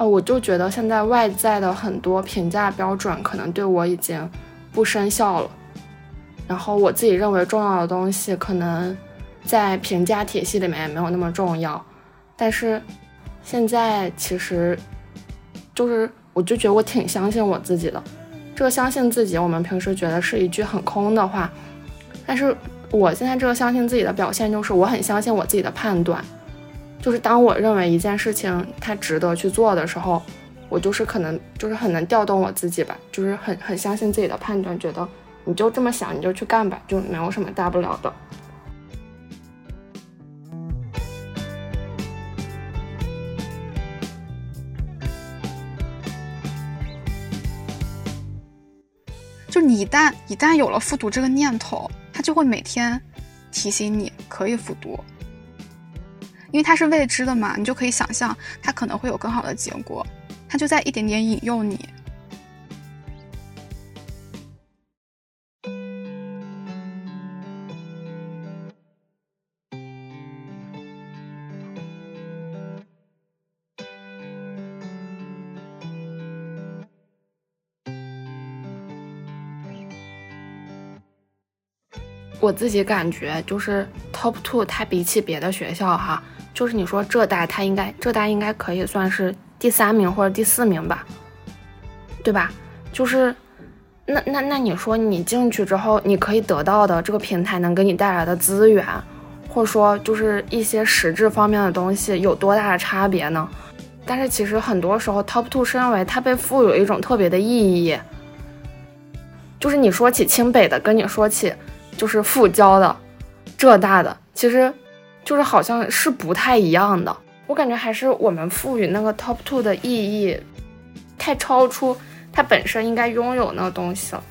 哦，我就觉得现在外在的很多评价标准可能对我已经不生效了，然后我自己认为重要的东西，可能在评价体系里面也没有那么重要。但是现在其实就是，我就觉得我挺相信我自己的。这个相信自己，我们平时觉得是一句很空的话，但是我现在这个相信自己的表现就是，我很相信我自己的判断。就是当我认为一件事情它值得去做的时候，我就是可能就是很能调动我自己吧，就是很很相信自己的判断，觉得你就这么想你就去干吧，就没有什么大不了的。就你一旦一旦有了复读这个念头，他就会每天提醒你可以复读。因为它是未知的嘛，你就可以想象它可能会有更好的结果，它就在一点点引诱你。我自己感觉就是 Top Two，它比起别的学校哈。就是你说浙大，它应该浙大应该可以算是第三名或者第四名吧，对吧？就是那那那你说你进去之后，你可以得到的这个平台能给你带来的资源，或者说就是一些实质方面的东西有多大的差别呢？但是其实很多时候，Top Two 是认为它被赋予一种特别的意义，就是你说起清北的，跟你说起就是复交的、浙大的，其实。就是好像是不太一样的，我感觉还是我们赋予那个 top two 的意义，太超出它本身应该拥有那个东西了。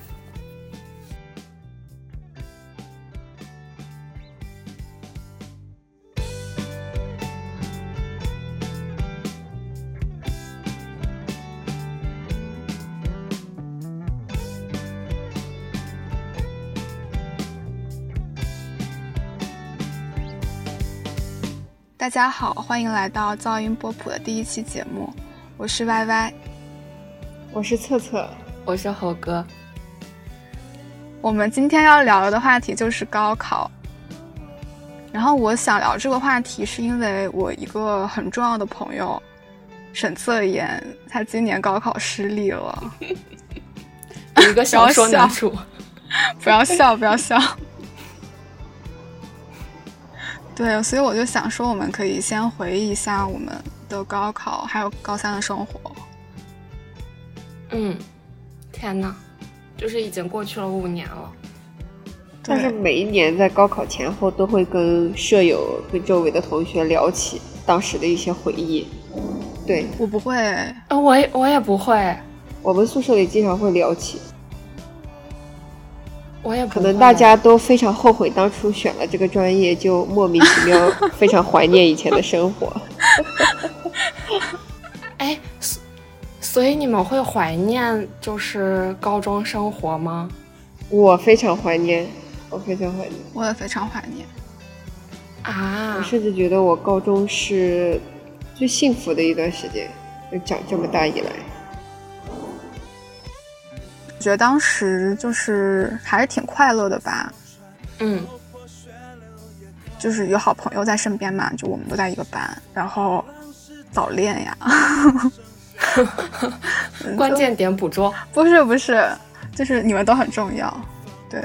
大家好，欢迎来到噪音波普的第一期节目，我是 Y Y，我是策策，我是猴哥。我们今天要聊的话题就是高考。然后我想聊这个话题，是因为我一个很重要的朋友沈策言，他今年高考失利了。一个小说男主，不要笑，不要笑。对，所以我就想说，我们可以先回忆一下我们的高考，还有高三的生活。嗯，天哪，就是已经过去了五年了。但是每一年在高考前后，都会跟舍友、跟周围的同学聊起当时的一些回忆。对我不会，呃，我也我也不会。我们宿舍里经常会聊起。我也可能大家都非常后悔当初选了这个专业，就莫名其妙 非常怀念以前的生活。哎，所以你们会怀念就是高中生活吗？我非常怀念，我非常怀念，我也非常怀念。啊！我甚至觉得我高中是最幸福的一段时间，就长这么大以来。觉得当时就是还是挺快乐的吧，嗯，就是有好朋友在身边嘛，就我们都在一个班，然后早恋呀，关键点捕捉，不是不是，就是你们都很重要，对，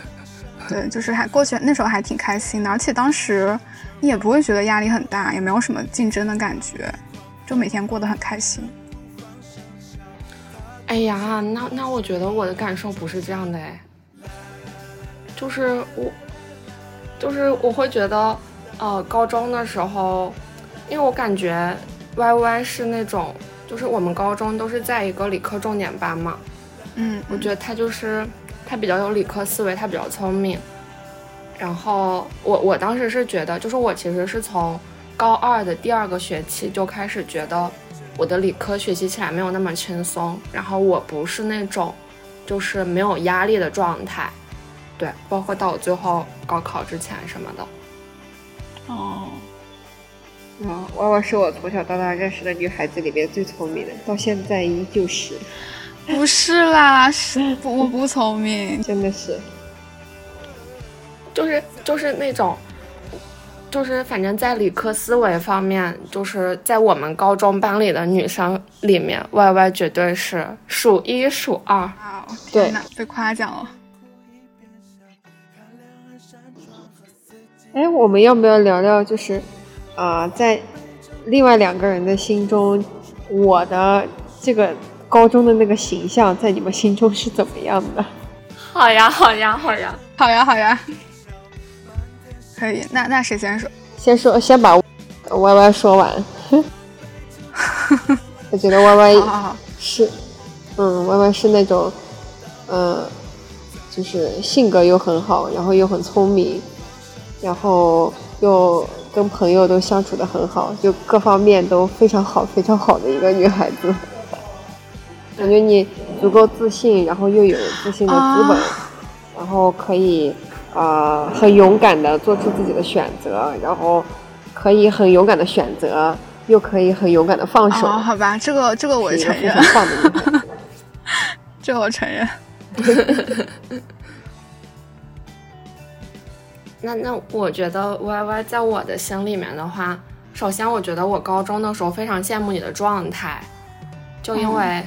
对，就是还过去那时候还挺开心的，而且当时你也不会觉得压力很大，也没有什么竞争的感觉，就每天过得很开心。哎呀，那那我觉得我的感受不是这样的哎，就是我，就是我会觉得，呃，高中的时候，因为我感觉 Y Y 是那种，就是我们高中都是在一个理科重点班嘛，嗯，我觉得他就是他比较有理科思维，他比较聪明，然后我我当时是觉得，就是我其实是从高二的第二个学期就开始觉得。我的理科学习起来没有那么轻松，然后我不是那种，就是没有压力的状态，对，包括到我最后高考之前什么的。哦，嗯，娃娃是我从小到大认识的女孩子里面最聪明的，到现在依旧是。不是啦，是不我不聪明，真的是。就是就是那种，就是反正在理科思维方面，就是在我们高中班里的女生里面，Y Y 绝对是数一数二。对，被夸奖了。哎，我们要不要聊聊？就是，啊，在另外两个人的心中，我的这个高中的那个形象，在你们心中是怎么样的？好呀，好呀，好呀，好呀，好呀。可以，那那谁先说？先说，先把 Y Y 说完。我觉得 Y Y 是，嗯，Y Y 是那种，呃，就是性格又很好，然后又很聪明。然后又跟朋友都相处的很好，就各方面都非常好、非常好的一个女孩子。感觉你足够自信，然后又有自信的资本，然后可以啊很勇敢的做出自己的选择，然后可以很勇敢的选择，又可以很勇敢的放手。好吧，这个 这个我承认。这我承认。那那我觉得 Y Y 在我的心里面的话，首先我觉得我高中的时候非常羡慕你的状态，就因为，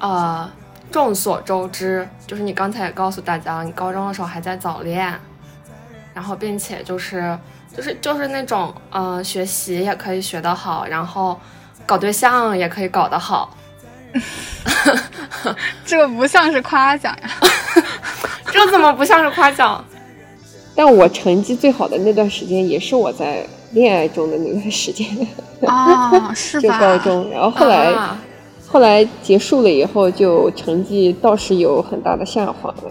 呃，众所周知，就是你刚才也告诉大家，你高中的时候还在早恋，然后并且就是就是就是那种呃学习也可以学得好，然后搞对象也可以搞得好，这个不像是夸奖呀，这怎么不像是夸奖？但我成绩最好的那段时间，也是我在恋爱中的那段时间啊，是吧？就高中，然后后来，后来结束了以后，就成绩倒是有很大的下滑了。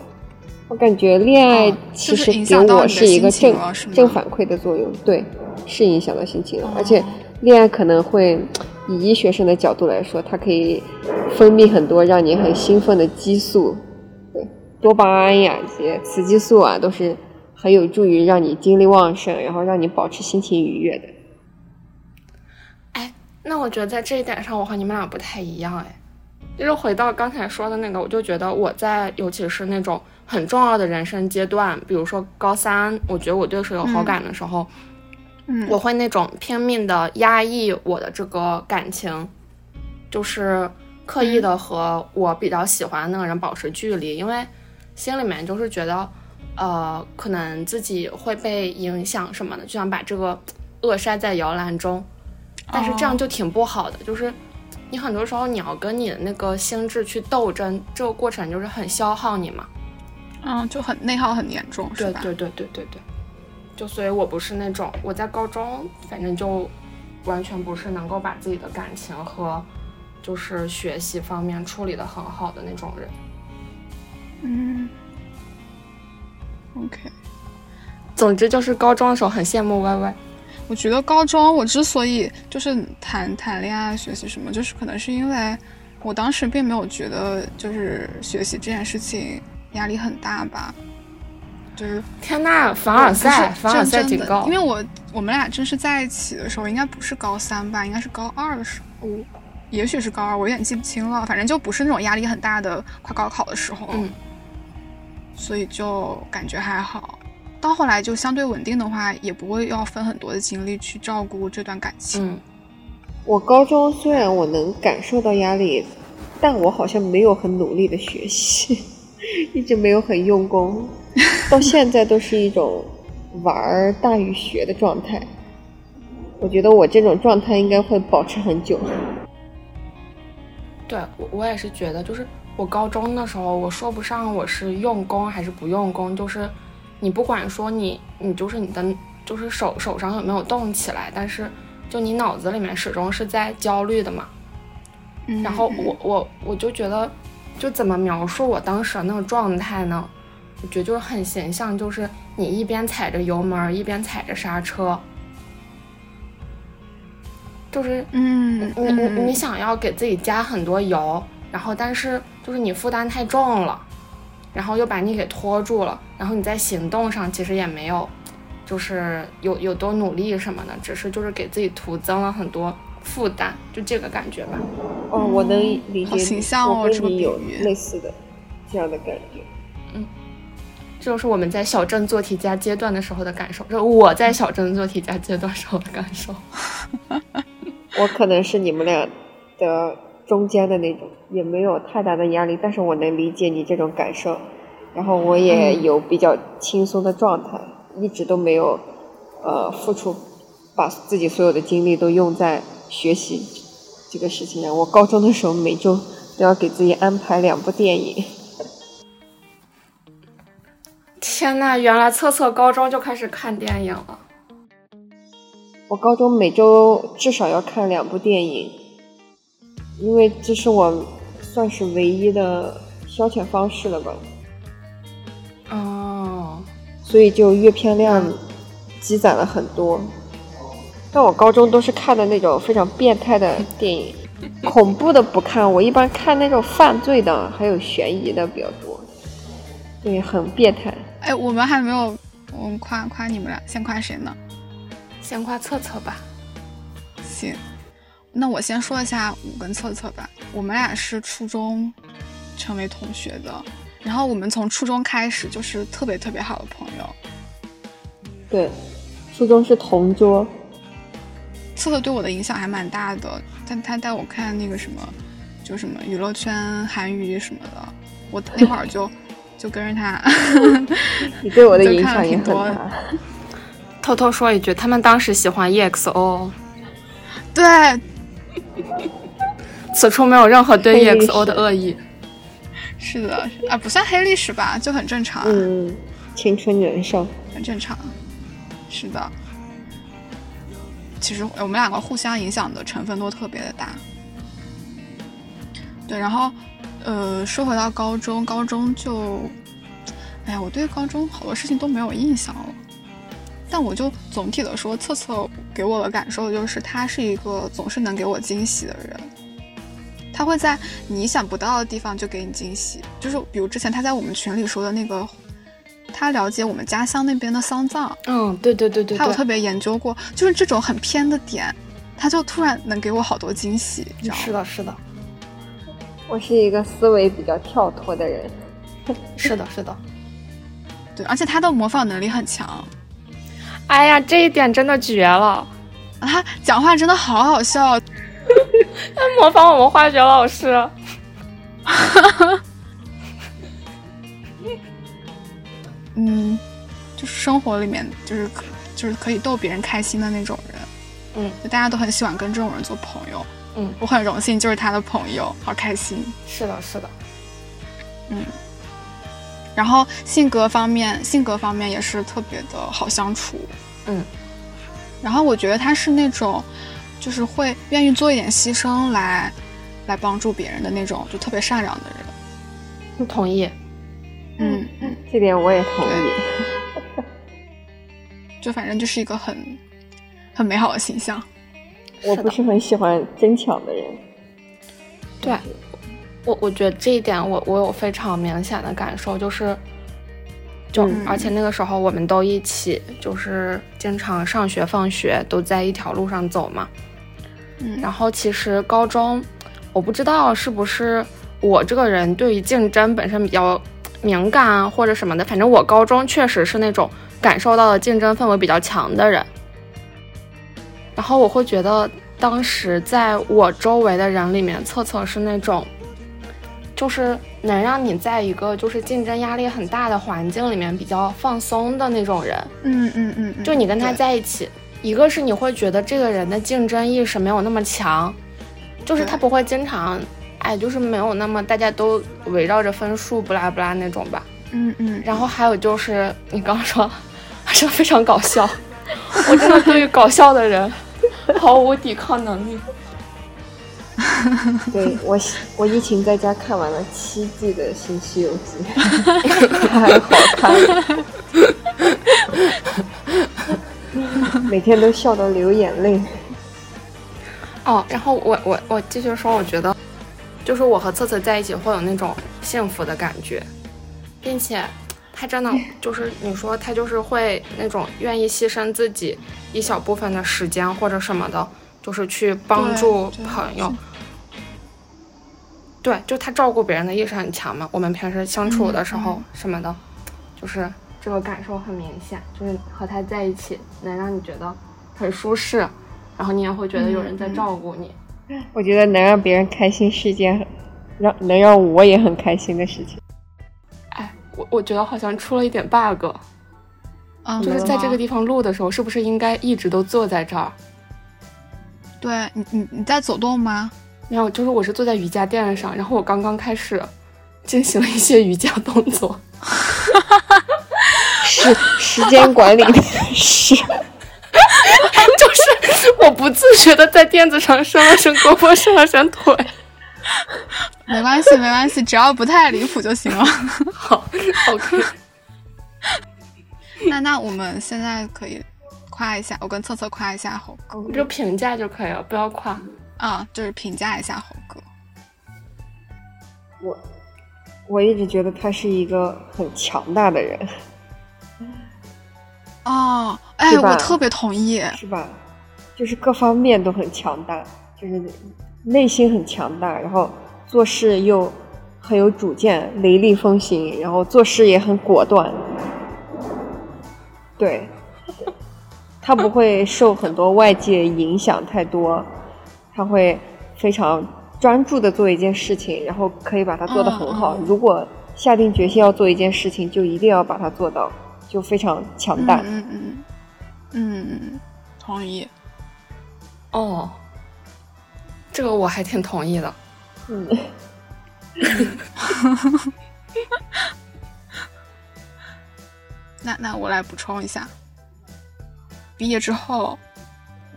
我感觉恋爱其实给我是一个正正反馈的作用，对，是影响到心情了。而且恋爱可能会以医学生的角度来说，它可以分泌很多让你很兴奋的激素，对，多巴胺呀这些雌激素啊，都是。很有助于让你精力旺盛，然后让你保持心情愉悦的。哎，那我觉得在这一点上，我和你们俩不太一样。哎，就是回到刚才说的那个，我就觉得我在尤其是那种很重要的人生阶段，比如说高三，我觉得我对谁有好感的时候，嗯，我会那种拼命的压抑我的这个感情，就是刻意的和我比较喜欢的那个人保持距离，因为心里面就是觉得。呃，可能自己会被影响什么的，就想把这个扼杀在摇篮中，但是这样就挺不好的。就是你很多时候你要跟你的那个心智去斗争，这个过程就是很消耗你嘛。嗯，就很内耗很严重，是吧？对对对对对对。就所以我不是那种我在高中反正就完全不是能够把自己的感情和就是学习方面处理的很好的那种人。嗯。OK，总之就是高中的时候很羡慕 Y Y。我觉得高中我之所以就是谈谈恋爱、学习什么，就是可能是因为我当时并没有觉得就是学习这件事情压力很大吧。就是天呐，凡尔赛，凡尔赛警告！因为我我们俩正式在一起的时候，应该不是高三吧？应该是高二的时候，也许是高二，我有点记不清了。反正就不是那种压力很大的快高考的时候。嗯。所以就感觉还好，到后来就相对稳定的话，也不会要分很多的精力去照顾这段感情。嗯，我高中虽然我能感受到压力，但我好像没有很努力的学习，一直没有很用功，到现在都是一种玩大于学的状态。我觉得我这种状态应该会保持很久。对，我我也是觉得，就是。我高中的时候，我说不上我是用功还是不用功，就是你不管说你你就是你的就是手手上有没有动起来，但是就你脑子里面始终是在焦虑的嘛。然后我我我就觉得，就怎么描述我当时的那个状态呢？我觉得就是很形象，就是你一边踩着油门，一边踩着刹车，就是嗯，你你你想要给自己加很多油，然后但是。就是你负担太重了，然后又把你给拖住了，然后你在行动上其实也没有就是有有多努力什么的，只是就是给自己徒增了很多负担，就这个感觉吧。哦，我能理解，形象哦，跟你有类似的这样的感觉。嗯，这就是我们在小镇做题家阶段的时候的感受，就我在小镇做题家阶段时候的感受。我可能是你们俩的中间的那种，也没有太大的压力，但是我能理解你这种感受。然后我也有比较轻松的状态，一直都没有呃付出，把自己所有的精力都用在学习这个事情上。我高中的时候每周都要给自己安排两部电影。天呐，原来测测高中就开始看电影了。我高中每周至少要看两部电影，因为这是我算是唯一的消遣方式了吧。哦，所以就阅片量积攒了很多。但我高中都是看的那种非常变态的电影，恐怖的不看，我一般看那种犯罪的，还有悬疑的比较多。对，很变态。哎，我们还没有，我们夸夸你们俩，先夸谁呢？先夸策策吧。行，那我先说一下我跟策策吧。我们俩是初中成为同学的。然后我们从初中开始就是特别特别好的朋友。对，初中是同桌。策策对我的影响还蛮大的，但他带我看那个什么，就什么娱乐圈韩娱什么的，我那会儿就就跟着他。你对我的影响也很大。偷偷说一句，他们当时喜欢 EXO。对，此处没有任何对 EXO 的恶意。是的，啊，不算黑历史吧，就很正常。嗯，青春年少，很正常。是的，其实我们两个互相影响的成分都特别的大。对，然后，呃，说回到高中，高中就，哎呀，我对高中好多事情都没有印象了。但我就总体的说，策策给我的感受就是，他是一个总是能给我惊喜的人。他会在你意想不到的地方就给你惊喜，就是比如之前他在我们群里说的那个，他了解我们家乡那边的丧葬，嗯，对对对对，他有特别研究过，就是这种很偏的点，他就突然能给我好多惊喜，是的，是的，我是一个思维比较跳脱的人，是的，是的，对，而且他的模仿能力很强，哎呀，这一点真的绝了，他讲话真的好好笑。他模仿我们化学老师，嗯，就是生活里面就是可就是可以逗别人开心的那种人，嗯，就大家都很喜欢跟这种人做朋友，嗯，我很荣幸就是他的朋友，好开心。是的，是的，嗯，然后性格方面，性格方面也是特别的好相处，嗯，然后我觉得他是那种。就是会愿意做一点牺牲来，来帮助别人的那种，就特别善良的人。同意。嗯，这点我也同意。就反正就是一个很，很美好的形象。我不是很喜欢争抢的人。对，我我觉得这一点我我有非常明显的感受，就是，就而且那个时候我们都一起，就是经常上学放学都在一条路上走嘛。嗯然后其实高中，我不知道是不是我这个人对于竞争本身比较敏感啊，或者什么的。反正我高中确实是那种感受到了竞争氛围比较强的人。然后我会觉得，当时在我周围的人里面，策策是那种，就是能让你在一个就是竞争压力很大的环境里面比较放松的那种人。嗯嗯嗯，就你跟他在一起。一个是你会觉得这个人的竞争意识没有那么强，就是他不会经常，哎，就是没有那么大家都围绕着分数不拉不拉那种吧。嗯嗯。然后还有就是你刚刚说，真的非常搞笑，我真的对于搞笑的人毫无抵抗能力。对我，我疫情在家看完了七季的新西游记，太好看了。每天都笑到流眼泪。哦，然后我我我继续说，我觉得就是我和策策在一起会有那种幸福的感觉，并且他真的就是你说他就是会那种愿意牺牲自己一小部分的时间或者什么的，就是去帮助朋友。对，就他照顾别人的意识很强嘛。我们平时相处的时候什么的，就是这个感受很明显，就是和他在一起能让你觉得很舒适，然后你也会觉得有人在照顾你。我觉得能让别人开心是一件让能让我也很开心的事情。哎，我我觉得好像出了一点 bug，就是在这个地方录的时候，是不是应该一直都坐在这儿？对你，你你在走动吗？没有，就是我是坐在瑜伽垫上，然后我刚刚开始进行了一些瑜伽动作，时时间管理的是，就是我不自觉的在垫子上伸了伸胳膊，伸了伸腿。没关系，没关系，只要不太离谱就行了。好，OK。那那我们现在可以夸一下，我跟策策夸一下猴哥，就评价就可以了，不要夸。啊，就是评价一下猴哥。我我一直觉得他是一个很强大的人。哦，哎，我特别同意，是吧？就是各方面都很强大，就是内心很强大，然后做事又很有主见，雷厉风行，然后做事也很果断。对，他不会受很多外界影响太多。他会非常专注的做一件事情，然后可以把它做得很好。如果下定决心要做一件事情，就一定要把它做到，就非常强大。嗯嗯嗯嗯，同意。哦，这个我还挺同意的。嗯。那那我来补充一下，毕业之后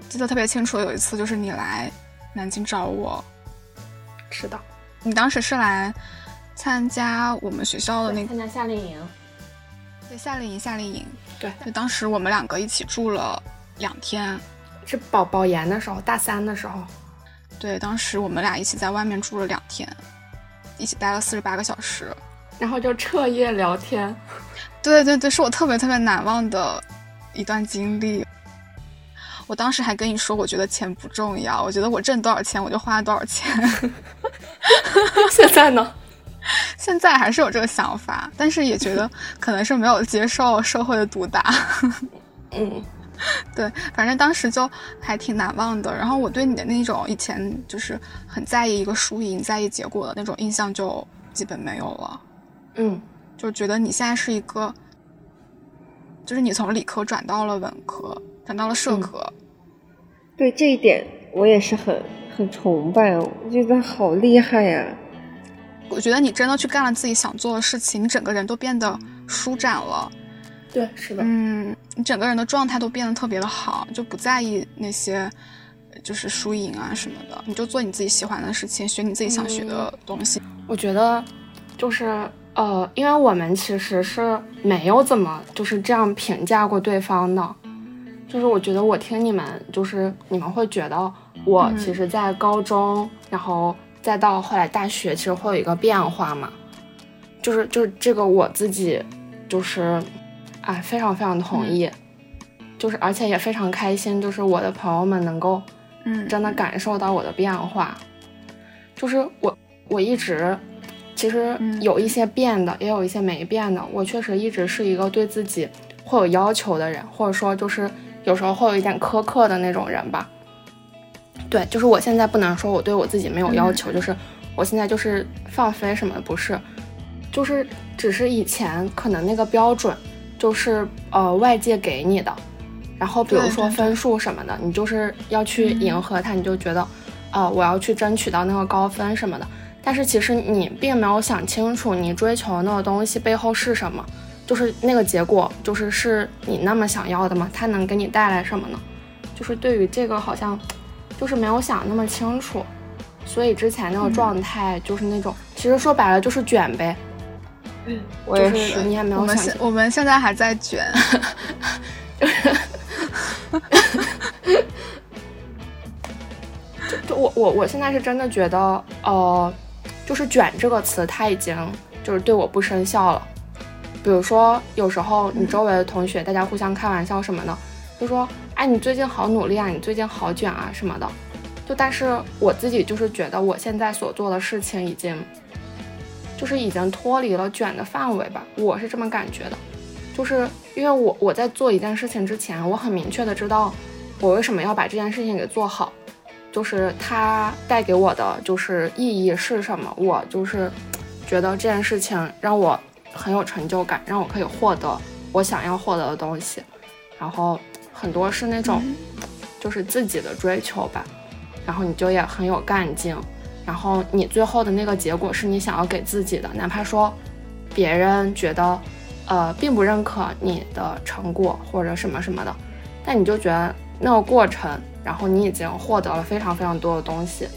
记得特别清楚，有一次就是你来。南京找我，是的，你当时是来参加我们学校的那个参加夏令营，对夏令营夏令营，对，就当时我们两个一起住了两天，是保保研的时候，大三的时候，对，当时我们俩一起在外面住了两天，一起待了四十八个小时，然后就彻夜聊天，对对对，是我特别特别难忘的一段经历。我当时还跟你说，我觉得钱不重要，我觉得我挣多少钱我就花多少钱。现在呢？现在还是有这个想法，但是也觉得可能是没有接受社会的毒打。嗯，对，反正当时就还挺难忘的。然后我对你的那种以前就是很在意一个输赢、在意结果的那种印象就基本没有了。嗯，就觉得你现在是一个，就是你从理科转到了文科。转到了社科，对这一点我也是很很崇拜，我觉得好厉害呀！我觉得你真的去干了自己想做的事情，你整个人都变得舒展了。对，是的，嗯，你整个人的状态都变得特别的好，就不在意那些就是输赢啊什么的，你就做你自己喜欢的事情，学你自己想学的东西。我觉得就是呃，因为我们其实是没有怎么就是这样评价过对方的。就是我觉得我听你们，就是你们会觉得我其实，在高中，然后再到后来大学，其实会有一个变化嘛。就是就是这个我自己，就是，哎，非常非常同意。就是而且也非常开心，就是我的朋友们能够，嗯，真的感受到我的变化。就是我我一直，其实有一些变的，也有一些没变的。我确实一直是一个对自己会有要求的人，或者说就是。有时候会有一点苛刻的那种人吧，对，就是我现在不能说我对我自己没有要求，就是我现在就是放飞什么，不是，就是只是以前可能那个标准就是呃外界给你的，然后比如说分数什么的，你就是要去迎合他，你就觉得啊我要去争取到那个高分什么的，但是其实你并没有想清楚你追求那个东西背后是什么。就是那个结果，就是是你那么想要的吗？它能给你带来什么呢？就是对于这个，好像就是没有想那么清楚，所以之前那个状态就是那种，其实说白了就是卷呗。嗯，我也是。你也没有想，我们现在还在卷。就是，就我我我现在是真的觉得，呃，就是“卷”这个词，它已经就是对我不生效了。比如说有时候你周围的同学大家互相开玩笑什么的，就说哎你最近好努力啊，你最近好卷啊什么的。就但是我自己就是觉得我现在所做的事情已经，就是已经脱离了卷的范围吧，我是这么感觉的。就是因为我我在做一件事情之前，我很明确的知道我为什么要把这件事情给做好，就是它带给我的就是意义是什么。我就是觉得这件事情让我很有成就感，让我可以获得我想要获得的东西。然后很多是那种就是自己的追求吧。然后你就也很有干劲，然后你最后的那个结果是你想要给自己的，哪怕说别人觉得，呃，并不认可你的成果或者什么什么的，但你就觉得那个过程，然后你已经获得了非常非常多的东西，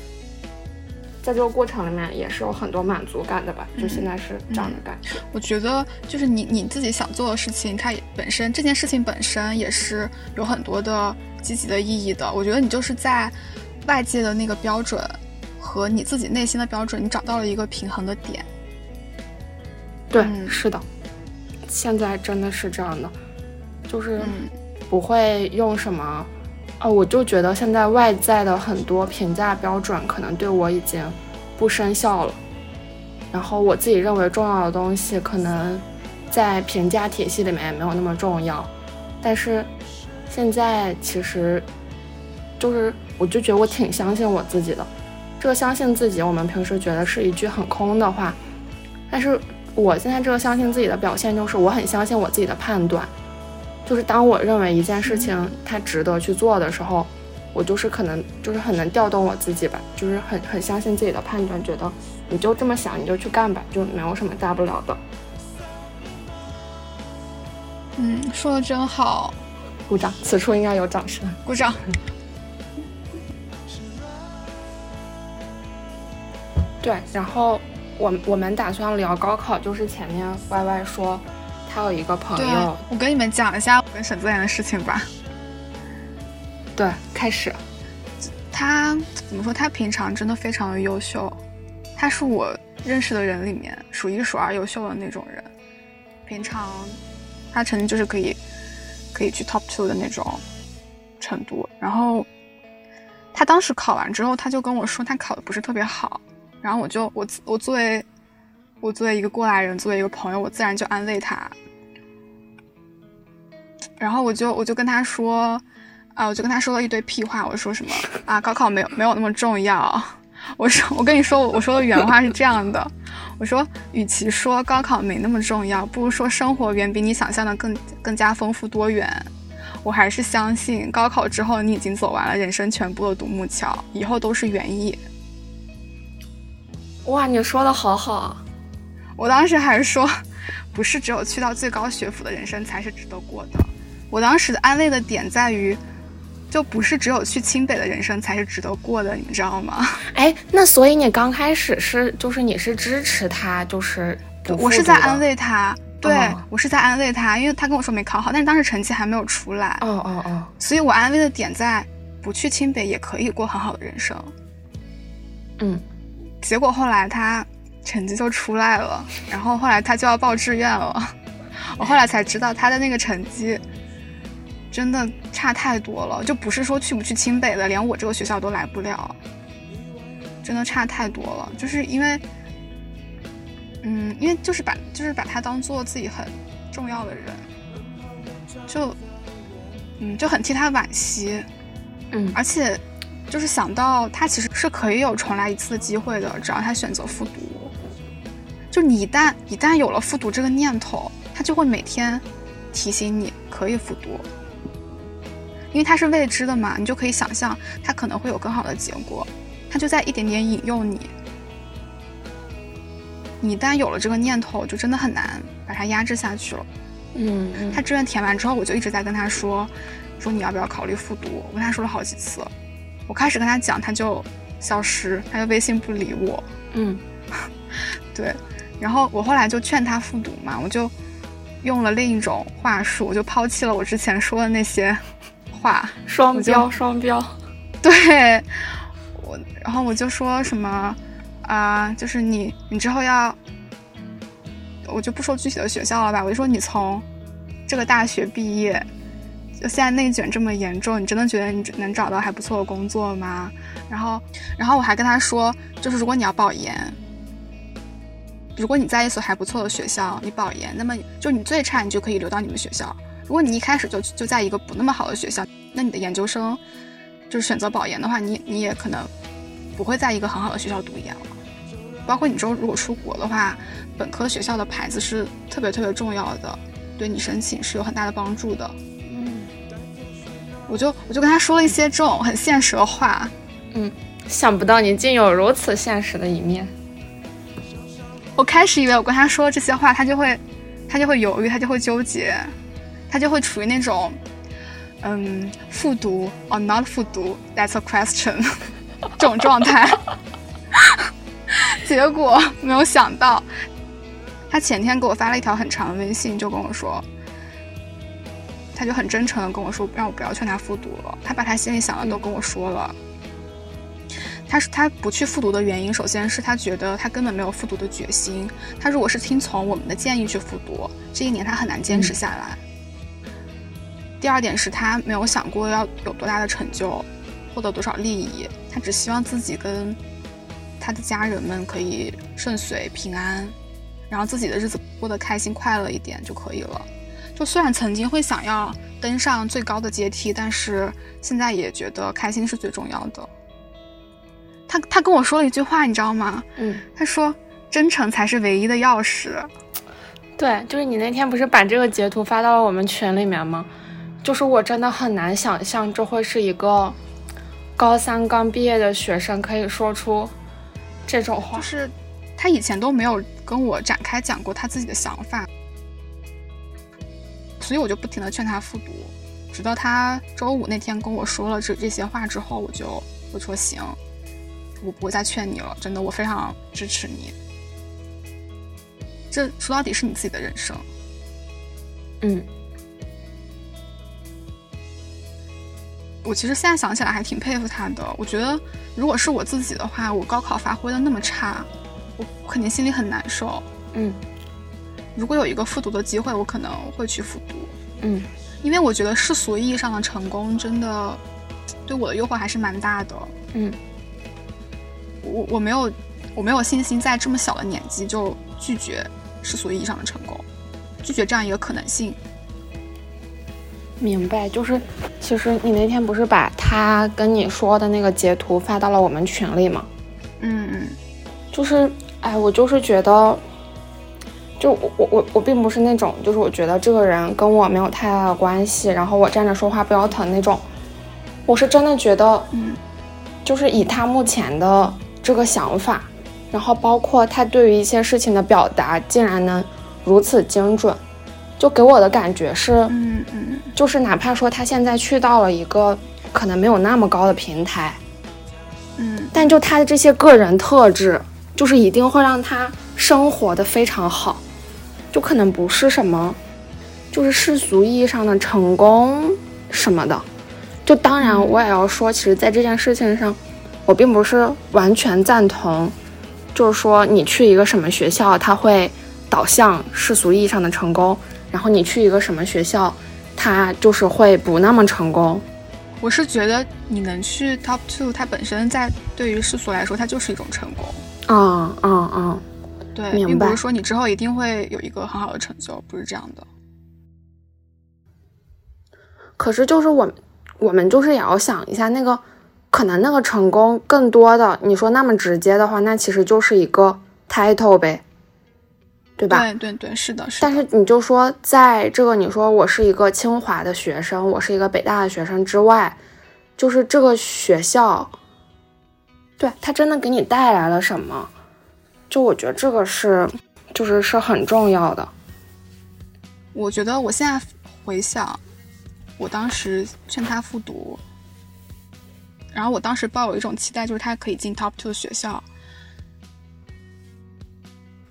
在这个过程里面也是有很多满足感的吧？就现在是这样的感觉。我觉得就是你你自己想做的事情，它本身这件事情本身也是有很多的积极的意义的。我觉得你就是在。外界的那个标准和你自己内心的标准，你找到了一个平衡的点。对，是的，现在真的是这样的，就是不会用什么，哦，我就觉得现在外在的很多评价标准可能对我已经不生效了，然后我自己认为重要的东西，可能在评价体系里面也没有那么重要，但是现在其实就是。我就觉得我挺相信我自己的，这个相信自己，我们平时觉得是一句很空的话，但是我现在这个相信自己的表现就是我很相信我自己的判断，就是当我认为一件事情它值得去做的时候，我就是可能就是很能调动我自己吧，就是很很相信自己的判断，觉得你就这么想你就去干吧，就没有什么大不了的。嗯，说的真好，鼓掌，此处应该有掌声，鼓掌。对，然后我我们打算聊高考，就是前面 Y Y 说他有一个朋友，我跟你们讲一下我跟沈自然的事情吧。对，开始。他怎么说？他平常真的非常的优秀，他是我认识的人里面数一数二优秀的那种人。平常他成绩就是可以可以去 top two 的那种程度。然后他当时考完之后，他就跟我说他考的不是特别好。然后我就我我作为我作为一个过来人，作为一个朋友，我自然就安慰他。然后我就我就跟他说，啊，我就跟他说了一堆屁话。我说什么啊？高考没有没有那么重要。我说我跟你说，我说的原话是这样的。我说，与其说高考没那么重要，不如说生活远比你想象的更更加丰富多元。我还是相信，高考之后你已经走完了人生全部的独木桥，以后都是原野。哇，你说的好好！我当时还是说，不是只有去到最高学府的人生才是值得过的。我当时的安慰的点在于，就不是只有去清北的人生才是值得过的，你们知道吗？哎，那所以你刚开始是就是你是支持他，就是我是在安慰他，对我是在安慰他，因为他跟我说没考好，但是当时成绩还没有出来。哦哦哦！所以我安慰的点在，不去清北也可以过很好的人生。嗯。结果后来他成绩就出来了，然后后来他就要报志愿了。我后来才知道他的那个成绩真的差太多了，就不是说去不去清北的，连我这个学校都来不了，真的差太多了。就是因为，嗯，因为就是把就是把他当做自己很重要的人，就嗯就很替他惋惜，嗯，而且。就是想到他其实是可以有重来一次的机会的，只要他选择复读。就你一旦一旦有了复读这个念头，他就会每天提醒你可以复读，因为它是未知的嘛，你就可以想象他可能会有更好的结果，他就在一点点引诱你。你一旦有了这个念头，就真的很难把它压制下去了。嗯，他志愿填完之后，我就一直在跟他说，说你要不要考虑复读？我跟他说了好几次。我开始跟他讲，他就消失，他就微信不理我。嗯，对。然后我后来就劝他复读嘛，我就用了另一种话术，我就抛弃了我之前说的那些话。双标，双标。对，我然后我就说什么啊，就是你，你之后要，我就不说具体的学校了吧，我就说你从这个大学毕业，就现在内卷这么严重，你真的觉得你能找到还不错的工作吗？然后，然后我还跟他说，就是如果你要保研，如果你在一所还不错的学校，你保研，那么就你最差你就可以留到你们学校。如果你一开始就就在一个不那么好的学校，那你的研究生就是选择保研的话，你你也可能不会在一个很好的学校读研了。包括你之后如果出国的话，本科学校的牌子是特别特别重要的，对你申请是有很大的帮助的。嗯，我就我就跟他说了一些这种很现实的话。嗯，想不到你竟有如此现实的一面。我开始以为我跟他说这些话，他就会他就会犹豫，他就会纠结。他就会处于那种，嗯，复读 or not 复读，that's a question 这种状态。结果没有想到，他前天给我发了一条很长的微信，就跟我说，他就很真诚的跟我说，让我不要劝他复读了。他把他心里想的都跟我说了。他是他不去复读的原因，首先是他觉得他根本没有复读的决心。他如果是听从我们的建议去复读，这一年他很难坚持下来。第二点是他没有想过要有多大的成就，获得多少利益，他只希望自己跟他的家人们可以顺遂平安，然后自己的日子过得开心快乐一点就可以了。就虽然曾经会想要登上最高的阶梯，但是现在也觉得开心是最重要的。他他跟我说了一句话，你知道吗？嗯，他说真诚才是唯一的钥匙。对，就是你那天不是把这个截图发到了我们群里面吗？就是我真的很难想象，这会是一个高三刚毕业的学生可以说出这种话。就是他以前都没有跟我展开讲过他自己的想法，所以我就不停的劝他复读，直到他周五那天跟我说了这这些话之后，我就我说行，我不会再劝你了，真的，我非常支持你。这说到底是你自己的人生，嗯。我其实现在想起来还挺佩服他的。我觉得，如果是我自己的话，我高考发挥的那么差，我肯定心里很难受。嗯，如果有一个复读的机会，我可能会去复读。嗯，因为我觉得世俗意义上的成功，真的对我的诱惑还是蛮大的。嗯，我我没有我没有信心在这么小的年纪就拒绝世俗意义上的成功，拒绝这样一个可能性。明白，就是其实你那天不是把他跟你说的那个截图发到了我们群里吗？嗯嗯，就是哎，我就是觉得，就我我我我并不是那种，就是我觉得这个人跟我没有太大的关系，然后我站着说话不腰疼那种。我是真的觉得，嗯，就是以他目前的这个想法，然后包括他对于一些事情的表达，竟然能如此精准。就给我的感觉是，嗯嗯，就是哪怕说他现在去到了一个可能没有那么高的平台，嗯，但就他的这些个人特质，就是一定会让他生活的非常好，就可能不是什么，就是世俗意义上的成功什么的。就当然我也要说，其实，在这件事情上，我并不是完全赞同，就是说你去一个什么学校，他会导向世俗意义上的成功。然后你去一个什么学校，它就是会不那么成功。我是觉得你能去 top two，它本身在对于世俗来说，它就是一种成功。嗯嗯嗯，对，并不是说你之后一定会有一个很好的成就，不是这样的。可是就是我，我们就是也要想一下，那个可能那个成功更多的，你说那么直接的话，那其实就是一个 title 呗。对吧？对对对，是的，是。但是你就说，在这个你说我是一个清华的学生，我是一个北大的学生之外，就是这个学校，对他真的给你带来了什么？就我觉得这个是，就是是很重要的。我觉得我现在回想，我当时劝他复读，然后我当时抱有一种期待，就是他可以进 top two 的学校。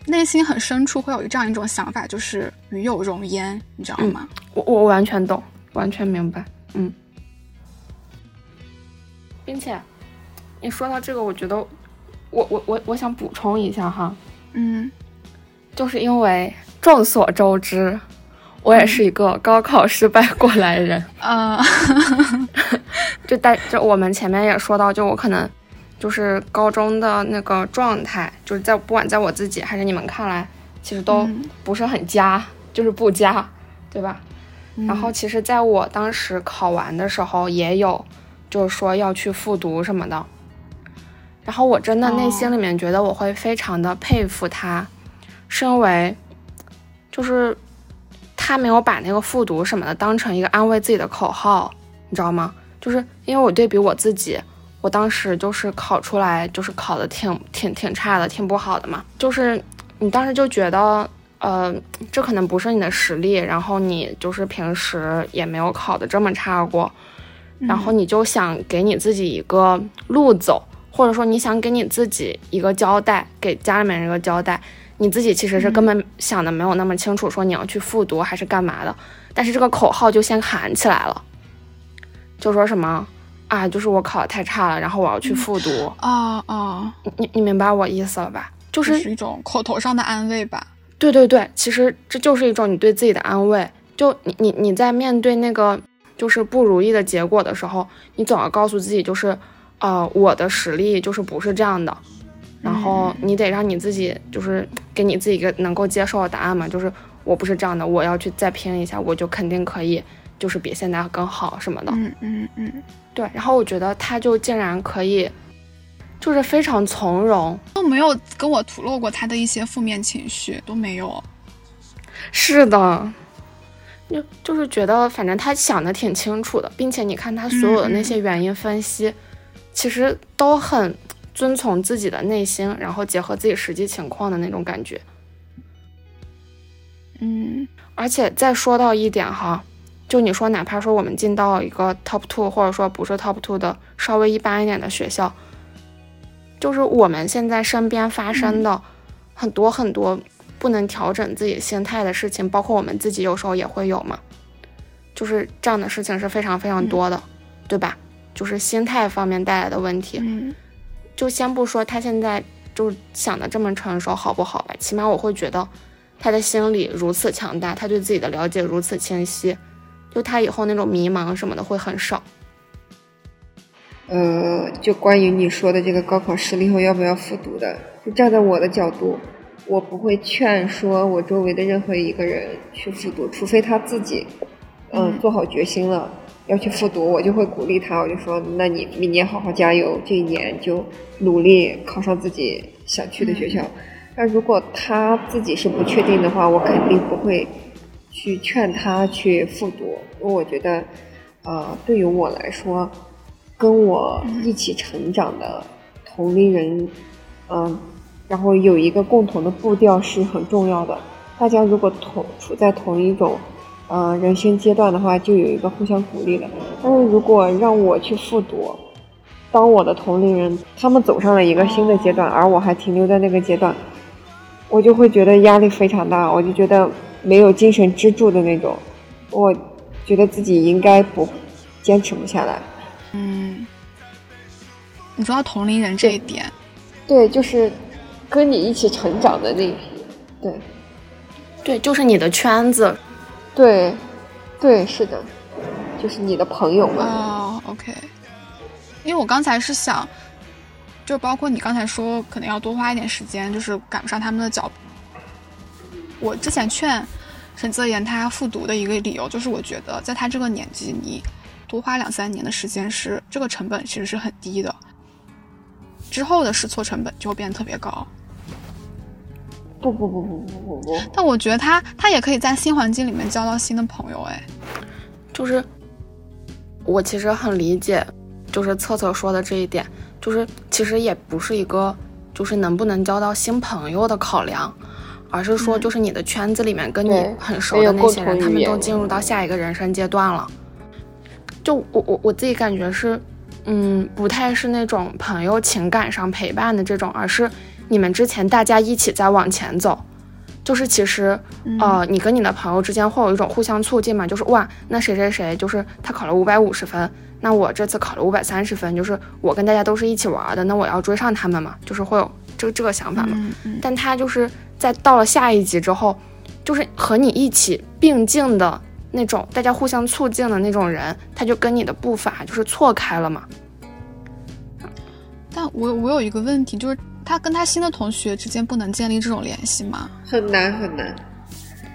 内心很深处会有这样一种想法，就是与有容焉，你知道吗？我我完全懂，完全明白，嗯。并且，你说到这个，我觉得，我我我我想补充一下哈，嗯，就是因为众所周知，我也是一个高考失败过来人。啊，就大就我们前面也说到，就我可能就是高中的那个状态，就是在不管在我自己还是你们看来，其实都不是很佳，就是不佳，对吧？然后其实在我当时考完的时候，也有就是说要去复读什么的。然后我真的内心里面觉得我会非常的佩服他，是因为就是他没有把那个复读什么的当成一个安慰自己的口号，你知道吗？就是因为我对比我自己，我当时就是考出来就是考的挺挺挺差的，挺不好的嘛。就是你当时就觉得，呃，这可能不是你的实力，然后你就是平时也没有考的这么差过，然后你就想给你自己一个路走，或者说你想给你自己一个交代，给家里面人一个交代。你自己其实是根本想的没有那么清楚，说你要去复读还是干嘛的，但是这个口号就先喊起来了。就说什么啊，就是我考的太差了，然后我要去复读。哦哦，你你明白我意思了吧？就是一种口头上的安慰吧。对对对，其实这就是一种你对自己的安慰。就你你你在面对那个就是不如意的结果的时候，你总要告诉自己，就是呃，我的实力就是不是这样的。然后你得让你自己就是给你自己一个能够接受的答案嘛，就是我不是这样的，我要去再拼一下，我就肯定可以。就是比现在更好什么的，嗯嗯嗯，对。然后我觉得他就竟然可以，就是非常从容，都没有跟我吐露过他的一些负面情绪，都没有。是的，就就是觉得反正他想的挺清楚的，并且你看他所有的那些原因分析，其实都很遵从自己的内心，然后结合自己实际情况的那种感觉。嗯，而且再说到一点哈。就你说，哪怕说我们进到一个 top two，或者说不是 top two 的稍微一般一点的学校，就是我们现在身边发生的很多很多不能调整自己心态的事情，包括我们自己有时候也会有嘛，就是这样的事情是非常非常多的，对吧？就是心态方面带来的问题。嗯，就先不说他现在就想的这么成熟好不好吧，起码我会觉得他的心理如此强大，他对自己的了解如此清晰。就他以后那种迷茫什么的会很少。呃，就关于你说的这个高考失利后要不要复读的，就站在我的角度，我不会劝说我周围的任何一个人去复读，除非他自己，嗯，做好决心了要去复读，我就会鼓励他，我就说，那你明年好好加油，这一年就努力考上自己想去的学校。但如果他自己是不确定的话，我肯定不会。去劝他去复读，我觉得，呃，对于我来说，跟我一起成长的同龄人，嗯，然后有一个共同的步调是很重要的。大家如果同处在同一种，呃，人生阶段的话，就有一个互相鼓励的。但是如果让我去复读，当我的同龄人他们走上了一个新的阶段，而我还停留在那个阶段，我就会觉得压力非常大，我就觉得。没有精神支柱的那种，我觉得自己应该不坚持不下来。嗯，你说到同龄人这一点，对，就是跟你一起成长的那一批，对，对，就是你的圈子，对，对，是的，就是你的朋友们。哦，OK，因为我刚才是想，就包括你刚才说，可能要多花一点时间，就是赶不上他们的脚步。我之前劝沈泽言他复读的一个理由，就是我觉得在他这个年纪，你多花两三年的时间是这个成本其实是很低的，之后的试错成本就会变得特别高。不不不不不不不，但我觉得他他也可以在新环境里面交到新的朋友，哎，就是我其实很理解，就是策策说的这一点，就是其实也不是一个就是能不能交到新朋友的考量。而是说，就是你的圈子里面跟你很熟的那些人，他们都进入到下一个人生阶段了。就我我我自己感觉是，嗯，不太是那种朋友情感上陪伴的这种，而是你们之前大家一起在往前走。就是其实，呃，你跟你的朋友之间会有一种互相促进嘛，就是哇，那谁谁谁就是他考了五百五十分，那我这次考了五百三十分，就是我跟大家都是一起玩的，那我要追上他们嘛，就是会有这个这个想法嘛。但他就是。在到了下一集之后，就是和你一起并进的那种，大家互相促进的那种人，他就跟你的步伐就是错开了嘛。但我我有一个问题，就是他跟他新的同学之间不能建立这种联系吗？很难很难。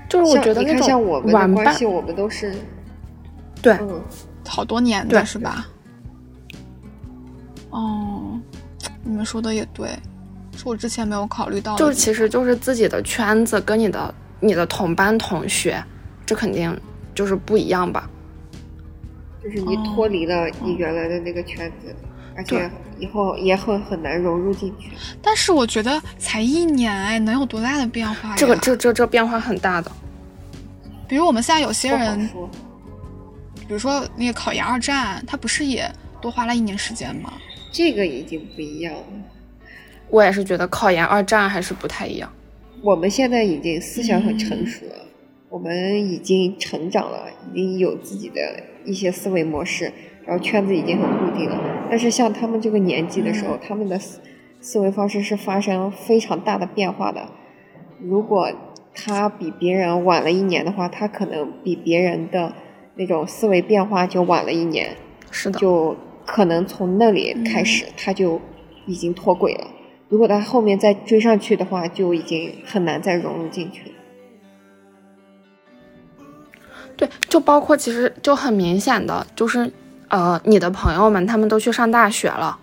就是我觉得那种玩关系，我们都是对，嗯，好多年的是吧？哦，你们说的也对，是我之前没有考虑到。就是其实就是自己的圈子跟你的你的同班同学，这肯定就是不一样吧？就是你脱离了你原来的那个圈子，而且以后也会很难融入进去。但是我觉得才一年哎，能有多大的变化？这个这这这变化很大的。比如我们现在有些人，比如说那个考研二战，他不是也多花了一年时间吗？这个已经不一样了。我也是觉得考研二战还是不太一样。我们现在已经思想很成熟了，我们已经成长了，已经有自己的一些思维模式，然后圈子已经很固定了。但是像他们这个年纪的时候，他们的思思维方式是发生非常大的变化的。如果他比别人晚了一年的话，他可能比别人的那种思维变化就晚了一年。是的，就可能从那里开始，他就已经脱轨了。如果他后面再追上去的话，就已经很难再融入进去了。对，就包括其实就很明显的，就是呃，你的朋友们他们都去上大学了，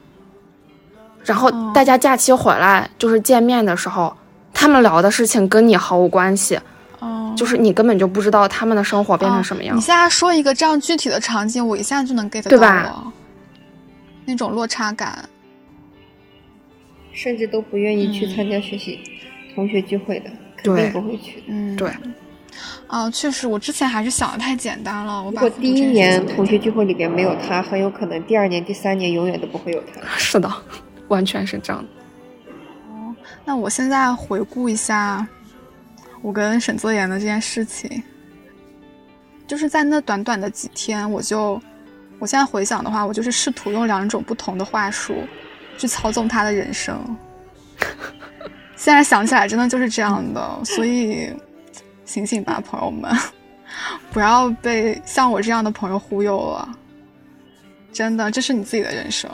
然后大家假期回来就是见面的时候。他们聊的事情跟你毫无关系，哦，就是你根本就不知道他们的生活变成什么样。你现在说一个这样具体的场景，我一下就能 get 到了，那种落差感，甚至都不愿意去参加学习同学聚会的，肯定不会去。嗯，对。啊，确实，我之前还是想的太简单了。如果第一年同学聚会里边没有他，很有可能第二年、第三年永远都不会有他。是的，完全是这样的。那我现在回顾一下我跟沈泽言的这件事情，就是在那短短的几天，我就我现在回想的话，我就是试图用两种不同的话术去操纵他的人生。现在想起来，真的就是这样的，所以醒醒吧，朋友们，不要被像我这样的朋友忽悠了。真的，这是你自己的人生。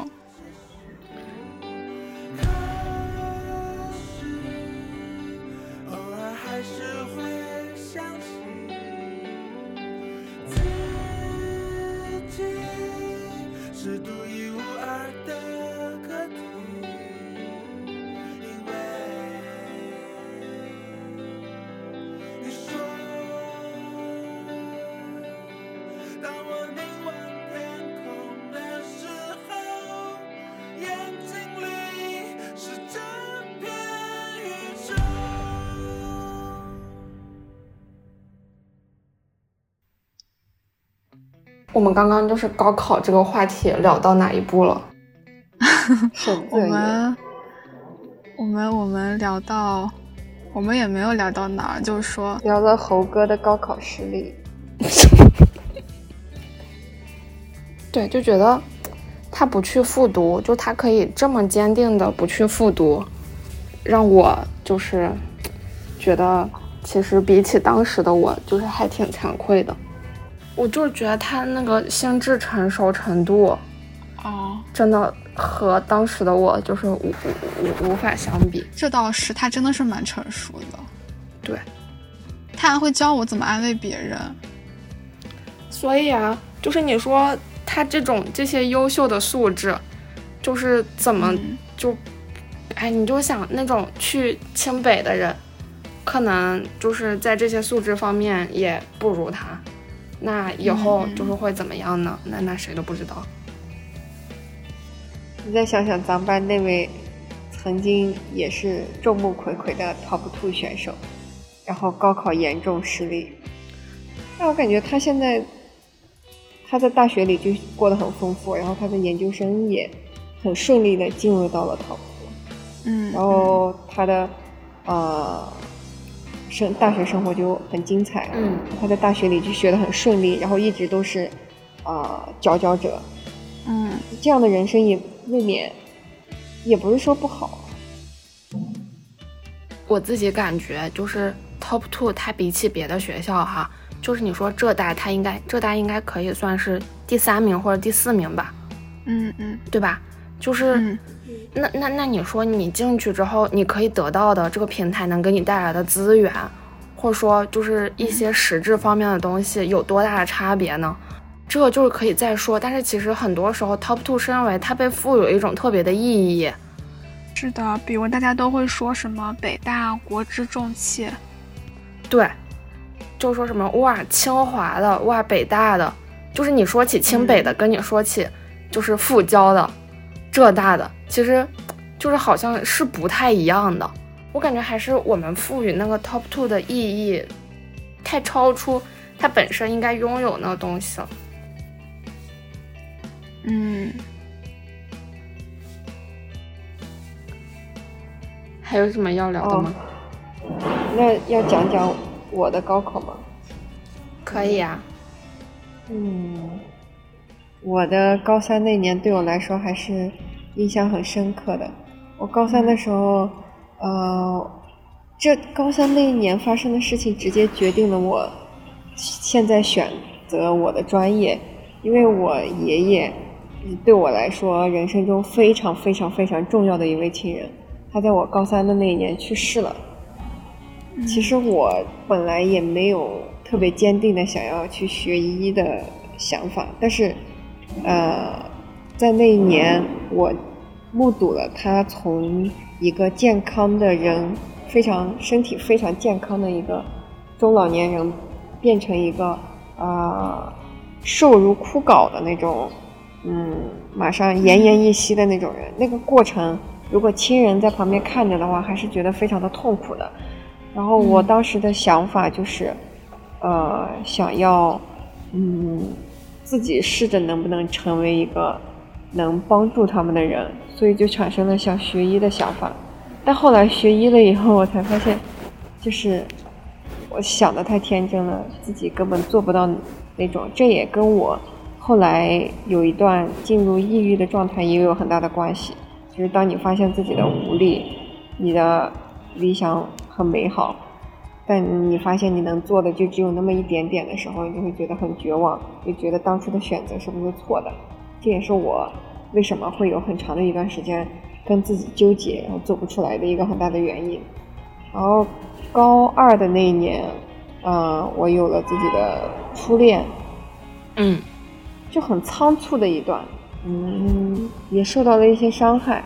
们刚刚就是高考这个话题聊到哪一步了？我们我们我们聊到，我们也没有聊到哪儿，就是说聊了猴哥的高考失利。对，就觉得他不去复读，就他可以这么坚定的不去复读，让我就是觉得，其实比起当时的我，就是还挺惭愧的。我就是觉得他那个心智成熟程度，哦，真的和当时的我就是无无无法相比。这倒是，他真的是蛮成熟的。对，他还会教我怎么安慰别人。所以啊，就是你说他这种这些优秀的素质，就是怎么就，哎，你就想那种去清北的人，可能就是在这些素质方面也不如他。那以后就是会怎么样呢？那那谁都不知道。你再想想，咱班那位曾经也是众目睽睽的 top two 选手，然后高考严重失利。那我感觉他现在他在大学里就过得很丰富，然后他的研究生也很顺利的进入到了 top。嗯。然后他的呃。生大学生活就很精彩，嗯，他在大学里就学得很顺利，然后一直都是，啊，佼佼者，嗯，这样的人生也未免，也不是说不好。我自己感觉就是 Top Two 它比起别的学校哈，就是你说浙大它应该浙大应该可以算是第三名或者第四名吧？嗯嗯，对吧？就是那那那你说你进去之后，你可以得到的这个平台能给你带来的资源，或者说就是一些实质方面的东西有多大的差别呢？这个就是可以再说。但是其实很多时候 Top Two 是认为它被赋予一种特别的意义。是的，比如大家都会说什么北大国之重器，对，就说什么哇清华的哇北大的，就是你说起清北的，跟你说起就是复交的、浙大的，其实就是好像是不太一样的。我感觉还是我们赋予那个 top two 的意义太超出它本身应该拥有那个东西了。嗯。还有什么要聊的吗？那要讲讲我的高考吗？可以啊。嗯，我的高三那年对我来说还是印象很深刻的。我高三的时候，呃，这高三那一年发生的事情直接决定了我现在选择我的专业，因为我爷爷对我来说人生中非常非常非常重要的一位亲人。他在我高三的那一年去世了。其实我本来也没有特别坚定的想要去学医的想法，但是，呃，在那一年我目睹了他从一个健康的人，非常身体非常健康的一个中老年人，变成一个呃瘦如枯槁的那种，嗯，马上奄奄一息的那种人，那个过程。如果亲人在旁边看着的话，还是觉得非常的痛苦的。然后我当时的想法就是，呃，想要，嗯，自己试着能不能成为一个能帮助他们的人，所以就产生了想学医的想法。但后来学医了以后，我才发现，就是我想的太天真了，自己根本做不到那种。这也跟我后来有一段进入抑郁的状态也有很大的关系。就是当你发现自己的无力，你的理想很美好，但你发现你能做的就只有那么一点点的时候，你就会觉得很绝望，就觉得当初的选择是不是错的？这也是我为什么会有很长的一段时间跟自己纠结，然后做不出来的一个很大的原因。然后高二的那一年，嗯，我有了自己的初恋，嗯，就很仓促的一段。嗯，也受到了一些伤害。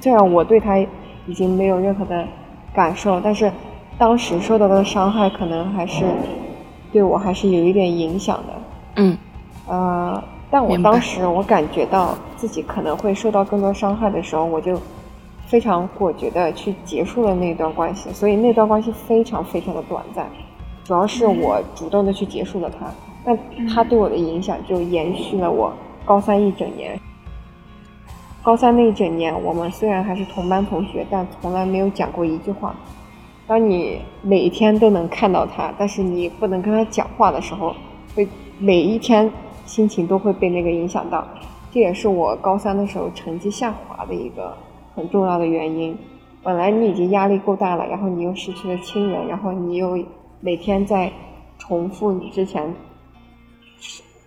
虽然我对他已经没有任何的感受，但是当时受到的伤害可能还是对我还是有一点影响的。嗯，呃，但我当时我感觉到自己可能会受到更多伤害的时候，我就非常果决的去结束了那段关系。所以那段关系非常非常的短暂，主要是我主动的去结束了它。那他对我的影响就延续了我高三一整年。高三那一整年，我们虽然还是同班同学，但从来没有讲过一句话。当你每一天都能看到他，但是你不能跟他讲话的时候，会每一天心情都会被那个影响到。这也是我高三的时候成绩下滑的一个很重要的原因。本来你已经压力够大了，然后你又失去了亲人，然后你又每天在重复你之前。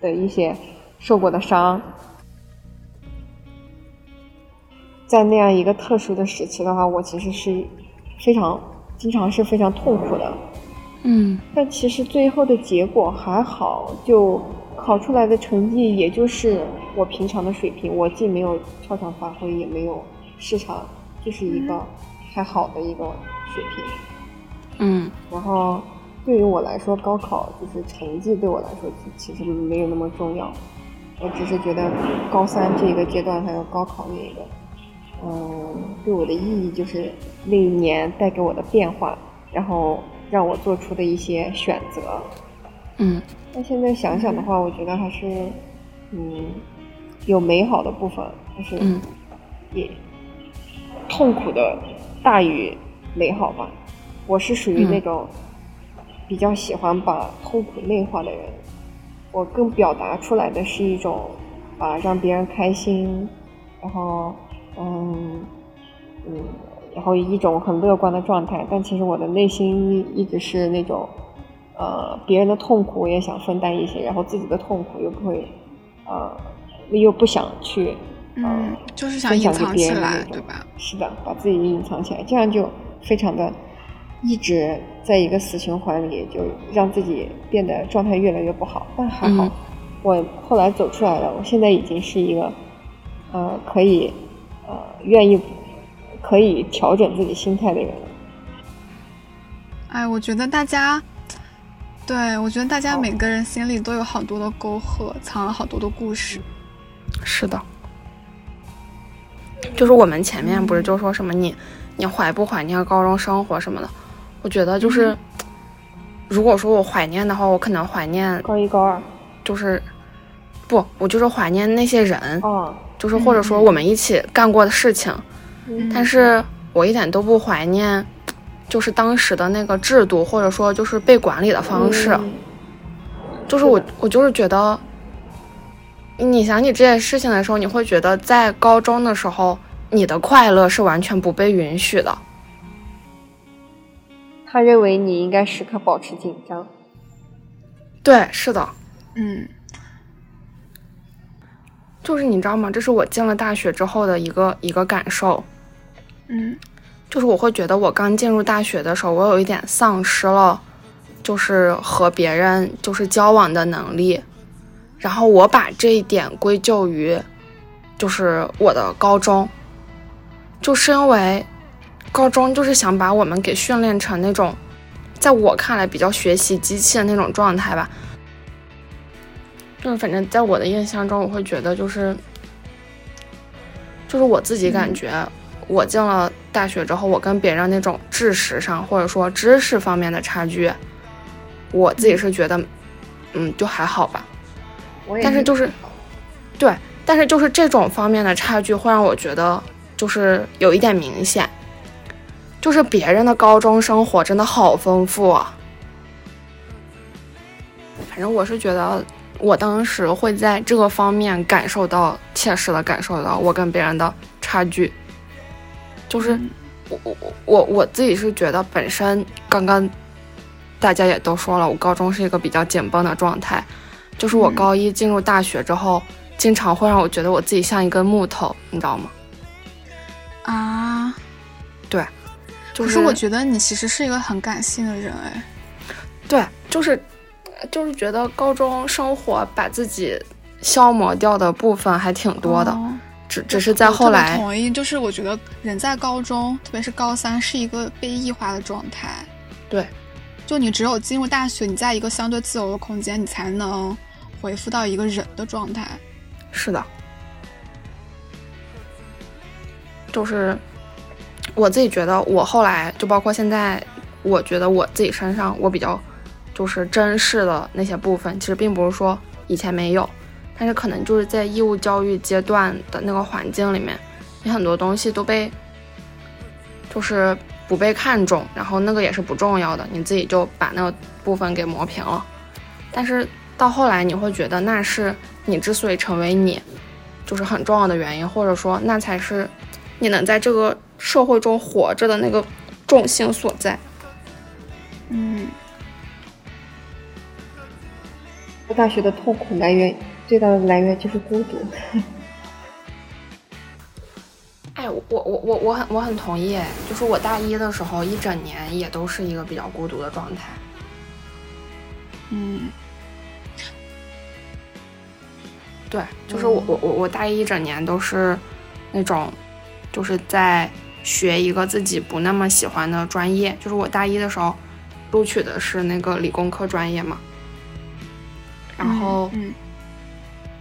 的一些受过的伤，在那样一个特殊的时期的话，我其实是非常经常是非常痛苦的。嗯，但其实最后的结果还好，就考出来的成绩也就是我平常的水平，我既没有超常发挥，也没有失常，就是一个还好的一个水平。嗯，然后。对于我来说，高考就是成绩对我来说其实没有那么重要。我只是觉得高三这个阶段还有高考那一个，嗯，对我的意义就是那一年带给我的变化，然后让我做出的一些选择。嗯，那现在想想的话，我觉得还是嗯有美好的部分，但是也痛苦的大于美好吧。我是属于那种。比较喜欢把痛苦内化的人，我更表达出来的是一种啊让别人开心，然后嗯嗯然后一种很乐观的状态，但其实我的内心一直是那种，呃，别人的痛苦我也想分担一些，然后自己的痛苦又不会，呃，又不想去，嗯，就是想隐藏起来，对吧？是的，把自己隐藏起来，这样就非常的一直在一个死循环里，就让自己变得状态越来越不好。但还好，我后来走出来了，我现在已经是一个，呃，可以，呃，愿意。可以调整自己心态的人。哎，我觉得大家，对我觉得大家每个人心里都有好多的沟壑，藏了好多的故事。是的，就是我们前面不是就说什么你你怀不怀念高中生活什么的？我觉得就是，如果说我怀念的话，我可能怀念高一高二，就是不，我就是怀念那些人，就是或者说我们一起干过的事情。但是我一点都不怀念，就是当时的那个制度，或者说就是被管理的方式。就是我，我就是觉得，你想起这件事情的时候，你会觉得在高中的时候，你的快乐是完全不被允许的。他认为你应该时刻保持紧张。对，是的，嗯，就是你知道吗？这是我进了大学之后的一个一个感受。嗯，就是我会觉得我刚进入大学的时候，我有一点丧失了，就是和别人就是交往的能力，然后我把这一点归咎于，就是我的高中，就是因为高中就是想把我们给训练成那种，在我看来比较学习机器的那种状态吧，就是反正在我的印象中，我会觉得就是，就是我自己感觉。我进了大学之后，我跟别人那种知识上或者说知识方面的差距，我自己是觉得，嗯，就还好吧。但是就是，对，但是就是这种方面的差距会让我觉得就是有一点明显，就是别人的高中生活真的好丰富啊。反正我是觉得，我当时会在这个方面感受到切实的感受到我跟别人的差距。就是我我我我自己是觉得本身刚刚大家也都说了，我高中是一个比较紧绷的状态。就是我高一进入大学之后，经常会让我觉得我自己像一根木头，你知道吗？啊，对。可是我觉得你其实是一个很感性的人哎。对，就是就是觉得高中生活把自己消磨掉的部分还挺多的。只只是在后来，同意，就是我觉得人在高中，特别是高三，是一个被异化的状态。对，就你只有进入大学，你在一个相对自由的空间，你才能恢复到一个人的状态。是的，就是我自己觉得，我后来就包括现在，我觉得我自己身上我比较就是真实的那些部分，其实并不是说以前没有。但是可能就是在义务教育阶段的那个环境里面，你很多东西都被，就是不被看重，然后那个也是不重要的，你自己就把那个部分给磨平了。但是到后来你会觉得那是你之所以成为你，就是很重要的原因，或者说那才是你能在这个社会中活着的那个重心所在。嗯，大学的痛苦来源。最大的来源就是孤独。哎，我我我我很我很同意。哎，就是我大一的时候一整年也都是一个比较孤独的状态。嗯，对，就是我我我我大一一整年都是那种，就是在学一个自己不那么喜欢的专业。就是我大一的时候录取的是那个理工科专业嘛，然后嗯。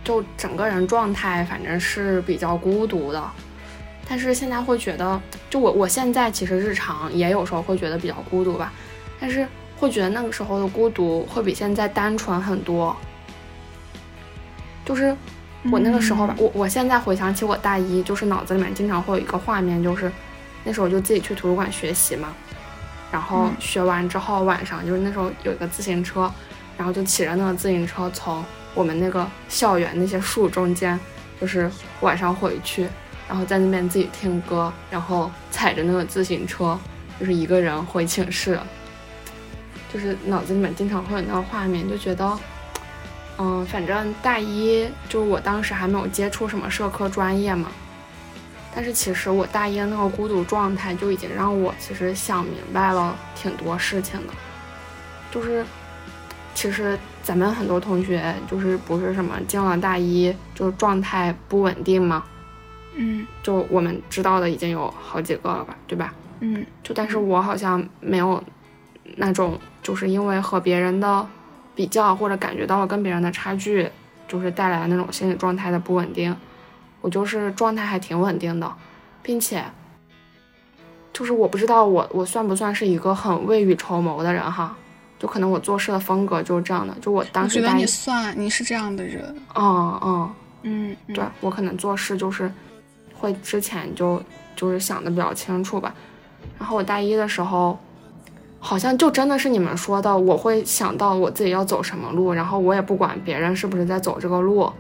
就整个人状态反正是比较孤独的，但是现在会觉得，就我我现在其实日常也有时候会觉得比较孤独吧，但是会觉得那个时候的孤独会比现在单纯很多。就是我那个时候吧，我我现在回想起我大一，就是脑子里面经常会有一个画面，就是那时候就自己去图书馆学习嘛，然后学完之后晚上就是那时候有一个自行车，然后就骑着那个自行车从。我们那个校园那些树中间，就是晚上回去，然后在那边自己听歌，然后踩着那个自行车，就是一个人回寝室，就是脑子里面经常会有那个画面，就觉得，嗯，反正大一就我当时还没有接触什么社科专业嘛，但是其实我大一的那个孤独状态就已经让我其实想明白了挺多事情的，就是其实咱们很多同学就是不是什么进了大一就状态不稳定吗？嗯就我们知道的已经有好几个了吧，对吧？嗯就但是我好像没有那种，就是因为和别人的比较或者感觉到了跟别人的差距，就是带来那种心理状态的不稳定。我就是状态还挺稳定的，并且就是我不知道我我算不算是一个很未雨绸缪的人哈，就可能我做事的风格就是这样的。就我我觉得你算，你是这样的人。嗯嗯，嗯，嗯对我可能做事就是会之前就就是想的比较清楚吧。然后我大一的时候，好像就真的是你们说的，我会想到我自己要走什么路，然后我也不管别人是不是在走这个路。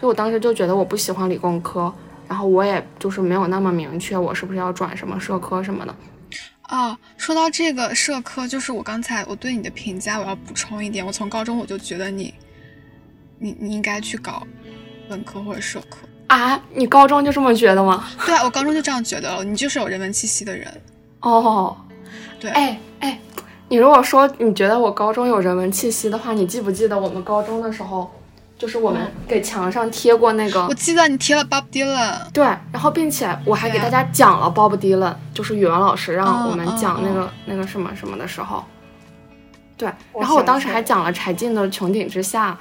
就我当时就觉得我不喜欢理工科，然后我也就是没有那么明确我是不是要转什么社科什么的。哦，说到这个社科，就是我刚才我对你的评价，我要补充一点，我从高中我就觉得你，你你应该去搞文科或者社科。啊，你高中就这么觉得吗？对啊，我高中就这样觉得了，你就是有人文气息的人。哦，对，哎哎，你如果说你觉得我高中有人文气息的话，你记不记得我们高中的时候，就是我们给墙上贴过那个我记得你贴了 Bob Dylan。对，然后并且我还给大家讲了 Bob Dylan，就是语文老师让嗯我们嗯讲那个、嗯那个什么什么的时候，对，然后我当时还讲了柴静的《穹顶之下》。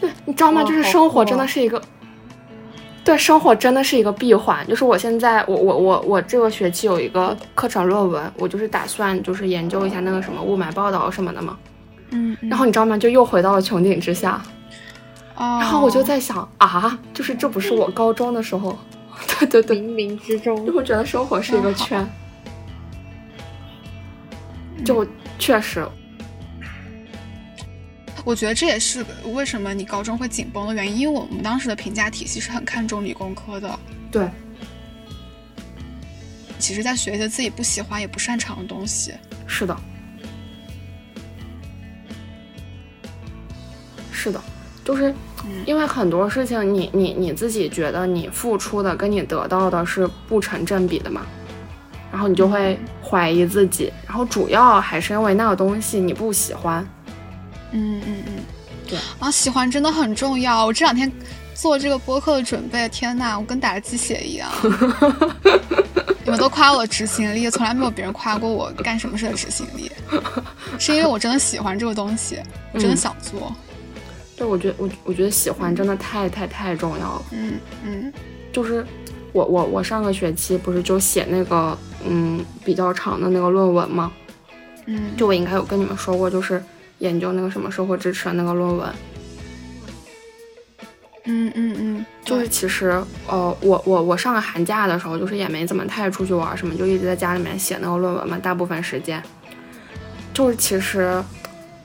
对，你知道吗？就是生活真的是一个，对，生活真的是一个闭环。就是我现在，我我我我这个学期有一个课程论文，我就是打算就是研究一下那个什么雾霾报道什么的嘛。嗯，然后你知道吗？就又回到了穹顶之下。哦，然后我就在想啊，就是这不是我高中的时候，对对对，冥冥之中。就会觉得生活是一个圈，就确实，我觉得这也是为什么你高中会紧绷的原因，因为我们当时的评价体系是很看重理工科的。对。其实，在学一些自己不喜欢也不擅长的东西。是的，是的，就是嗯因为很多事情你，你你自己觉得你付出的跟你得到的是不成正比的嘛，然后你就会怀疑自己，然后主要还是因为那个东西你不喜欢，嗯嗯嗯，对啊，喜欢真的很重要。我这两天做这个播客的准备，天呐，我跟打了鸡血一样。你们都夸我执行力，从来没有别人夸过我干什么事的执行力，是因为我真的喜欢这个东西，我真的嗯想做。对我觉得我我觉得喜欢真的太太太重要了。嗯嗯就是我我我上个学期不是就写那个嗯比较长的那个论文吗？嗯，就我应该有跟你们说过，就是研究那个什么社会支持的那个论文。嗯嗯嗯，就是其实呃我我我上个寒假的时候，就是也没怎么太出去玩什么，就一直在家里面写那个论文嘛，大部分时间。就是其实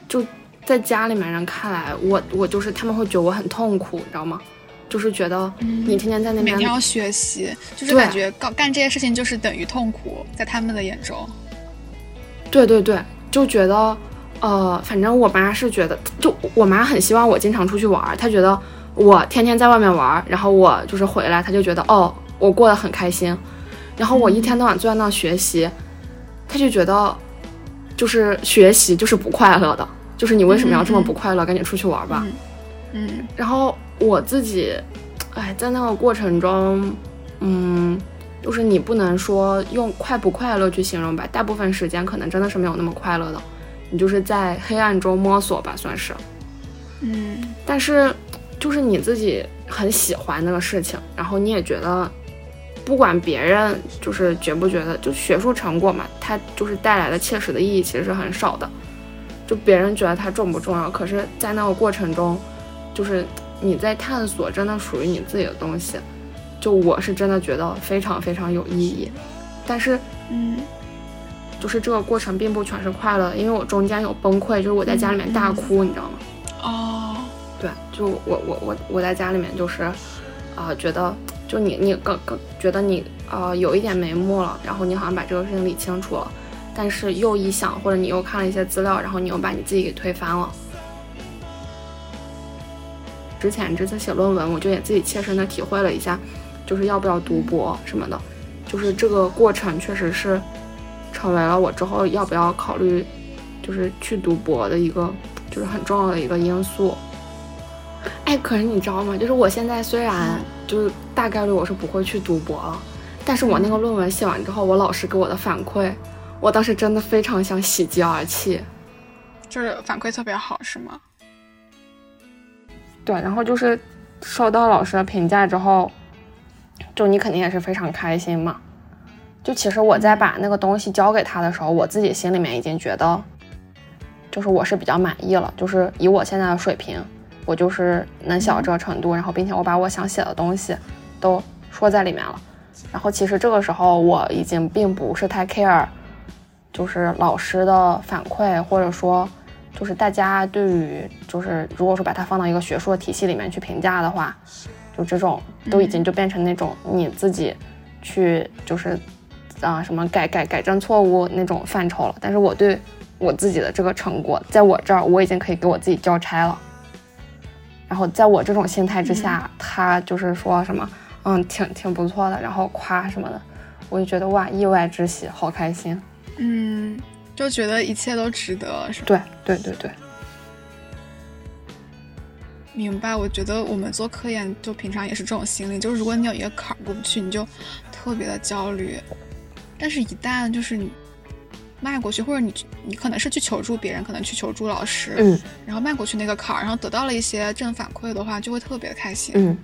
就在家里面人看来，我我就是他们会觉得我很痛苦，你知道吗？就是觉得你天天在那边每天要学习，就是感觉干干这些事情就是等于痛苦，在他们的眼中。对对对，就觉得，呃，反正我妈是觉得，就我妈很希望我经常出去玩儿，她觉得我天天在外面玩儿，然后我就是回来，她就觉得哦，我过得很开心，然后我一天到晚坐在那学习，她就觉得就是学习就是不快乐的，就是你为什么要这么不快乐？赶紧出去玩儿吧。嗯嗯然后我自己，哎，在那个过程中，嗯，就是你不能说用快不快乐去形容吧，大部分时间可能真的是没有那么快乐的，你就是在黑暗中摸索吧，算是。嗯但是，就是你自己很喜欢那个事情，然后你也觉得，不管别人就是觉不觉得，就学术成果嘛，它就是带来的切实的意义其实是很少的。就别人觉得它重不重要，可是，在那个过程中，就是你在探索真的属于你自己的东西。就我是真的觉得非常非常有意义，但是嗯就是这个过程并不全是快乐，因为我中间有崩溃，就是我在家里面大哭，你知道吗？哦，对对，就我我我我在家里面就是，啊，觉得就你你更更觉得你呃有一点眉目了，然后你好像把这个事情理清楚了，但是又一想，或者你又看了一些资料，然后你又把你自己给推翻了。之前这次写论文，我就也自己切身的体会了一下，就是要不要读博什么的，就是这个过程确实是成为了我之后要不要考虑，就是去读博的一个就是很重要的一个因素。哎，可是你知道吗？就是我现在虽然就是大概率我是不会去读博了，但是我那个论文写完之后，我老师给我的反馈，我当时真的非常想喜极而泣，就是反馈特别好，是吗？对，然后就是收到老师的评价之后，就你肯定也是非常开心嘛。就其实我在把那个东西交给他的时候，我自己心里面已经觉得，就是我是比较满意了。就是以我现在的水平，我就是能写到这个程度，然后并且我把我想写的东西都说在里面了。然后其实这个时候我已经并不是太 care，就是老师的反馈或者说。就是大家对于，就是如果说把它放到一个学术的体系里面去评价的话，就这种都已经就变成那种你自己去就是啊什么改改改正错误那种范畴了。但是我对我自己的这个成果，在我这儿我已经可以给我自己交差了。然后在我这种心态之下，他就是说什么嗯挺挺不错的，然后夸什么的，我就觉得哇意外之喜，好开心。嗯。就觉得一切都值得，是吧？对对对对，明白。我觉得我们做科研，就平常也是这种心理，就是如果你有一个坎儿过不去，你就特别的焦虑。但是，一旦就是你迈过去，或者你你可能是去求助别人，可能去求助老师，嗯，然后迈过去那个坎儿，然后得到了一些正反馈的话，就会特别的开心。嗯，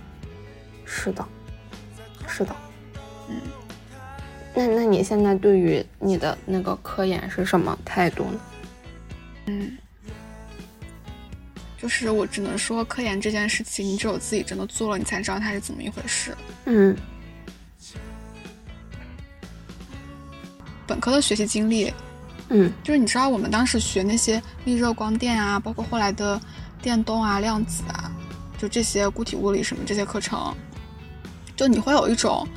是的，是的，嗯。那那你现在对于你的那个科研是什么态度呢？嗯，就是我只能说，科研这件事情，你只有自己真的做了，你才知道它是怎么一回事。嗯，本科的学习经历，嗯，就是你知道我们当时学那些力热光电啊，包括后来的电动啊、量子啊，就这些固体物理什么这些课程，就你会有一种。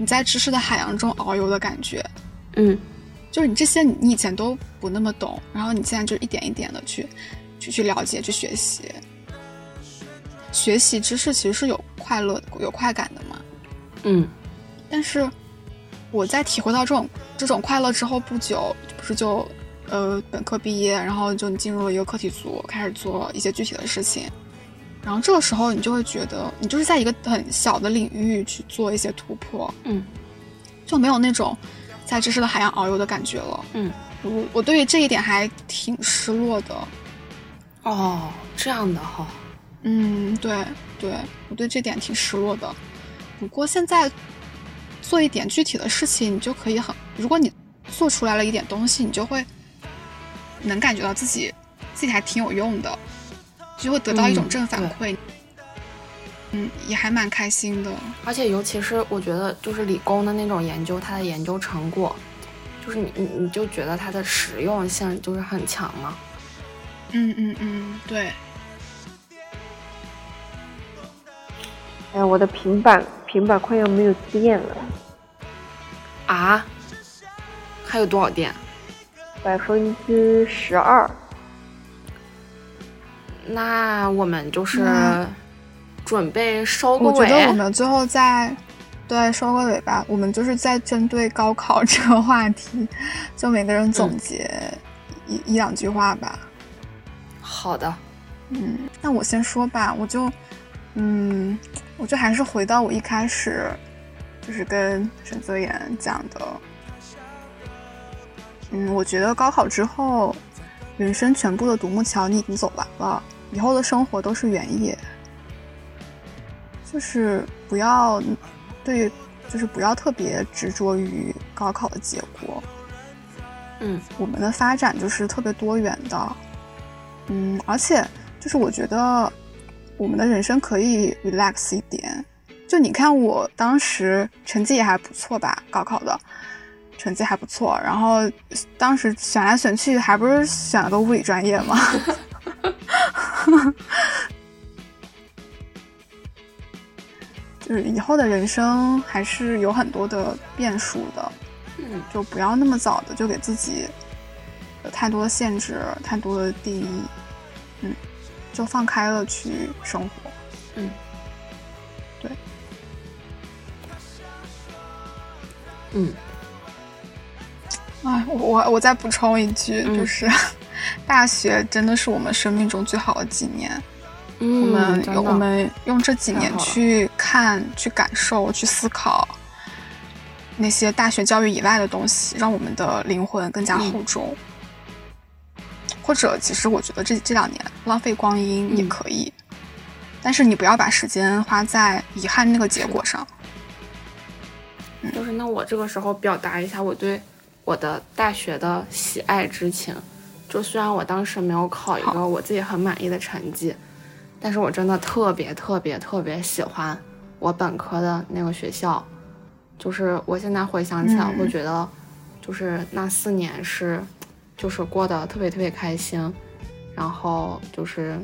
你在知识的海洋中遨游的感觉，嗯，就是你这些你以前都不那么懂，然后你现在就一点一点的去去去了解、去学习。学习知识其实是有快乐、有快感的嘛，嗯。但是我在体会到这种这种快乐之后不久，不是就呃本科毕业，然后就进入了一个课题组，开始做一些具体的事情。然后这个时候，你就会觉得你就是在一个很小的领域去做一些突破，嗯，就没有那种在知识的海洋遨游的感觉了，嗯，我我对于这一点还挺失落的。哦，这样的哈，嗯，对对，我对这点挺失落的。不过现在做一点具体的事情，你就可以很，如果你做出来了一点东西，你就会能感觉到自己自己还挺有用的。就会得到一种正反馈，嗯，也还蛮开心的。而且尤其是我觉得，就是理工的那种研究，它的研究成果，就是你你你就觉得它的实用性就是很强嘛？嗯嗯嗯，对。哎，我的平板平板快要没有电了。啊？还有多少电？百分之十二。那我们就是准备收个尾。我觉得我们最后再对收个尾吧。我们就是在针对高考这个话题，就每个人总结一一两句话吧。好的，嗯，那我先说吧。我就嗯，我就还是回到我一开始就是跟沈泽言讲的。嗯，我觉得高考之后。人生全部的独木桥你已经走完了，以后的生活都是原野。就是不要对，就是不要特别执着于高考的结果。嗯，我们的发展就是特别多元的。嗯，而且就是我觉得我们的人生可以 relax 一点。就你看我当时成绩也还不错吧，高考的。成绩还不错，然后当时选来选去，还不是选了个物理专业吗？就是以后的人生还是有很多的变数的，嗯，就不要那么早的就给自己有太多的限制，太多的定义，嗯，就放开了去生活，嗯，对，嗯，哎，我我再补充一句，嗯。就是大学真的是我们生命中最好的几年。嗯，我们我们用这几年去看、去感受、去思考那些大学教育以外的东西，让我们的灵魂更加嗯厚重。或者，其实我觉得这这两年浪费光阴也嗯可以，但是你不要把时间花在遗憾那个结果上。就是那我这个时候表达一下我对我的大学的喜爱之情。就虽然我当时没有考一个我自己很满意的成绩，但是我真的特别特别特别喜欢我本科的那个学校。就是我现在回想起来，会觉得，就是那四年是，就是过得特别特别开心，然后就是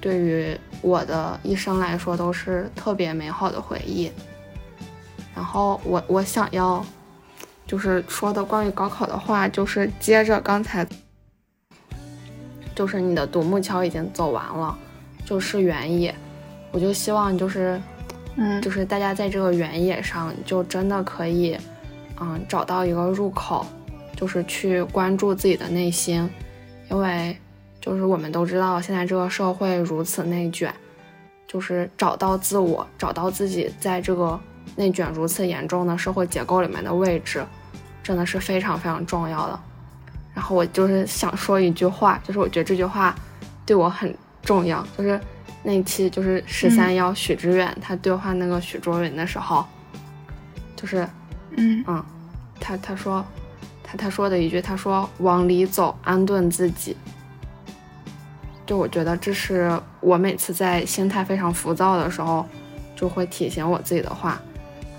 对于我的一生来说都是特别美好的回忆。然后我我想要就是说的关于高考的话，就是接着刚才，就是你的独木桥已经走完了，就是原野，我就希望就是嗯，就是大家在这个原野上就真的可以，嗯，找到一个入口，就是去关注自己的内心，因为就是我们都知道现在这个社会如此内卷，就是找到自我，找到自己在这个内卷如此严重的社会结构里面的位置，真的是非常非常重要的。然后我就是想说一句话，就是我觉得这句话对我很重要，就是那一期就是十三幺许知远他对话那个许卓云的时候，就是嗯嗯，他他说他他说的一句，他说往里走，安顿自己。就我觉得这是我每次在心态非常浮躁的时候，就会提醒我自己的话，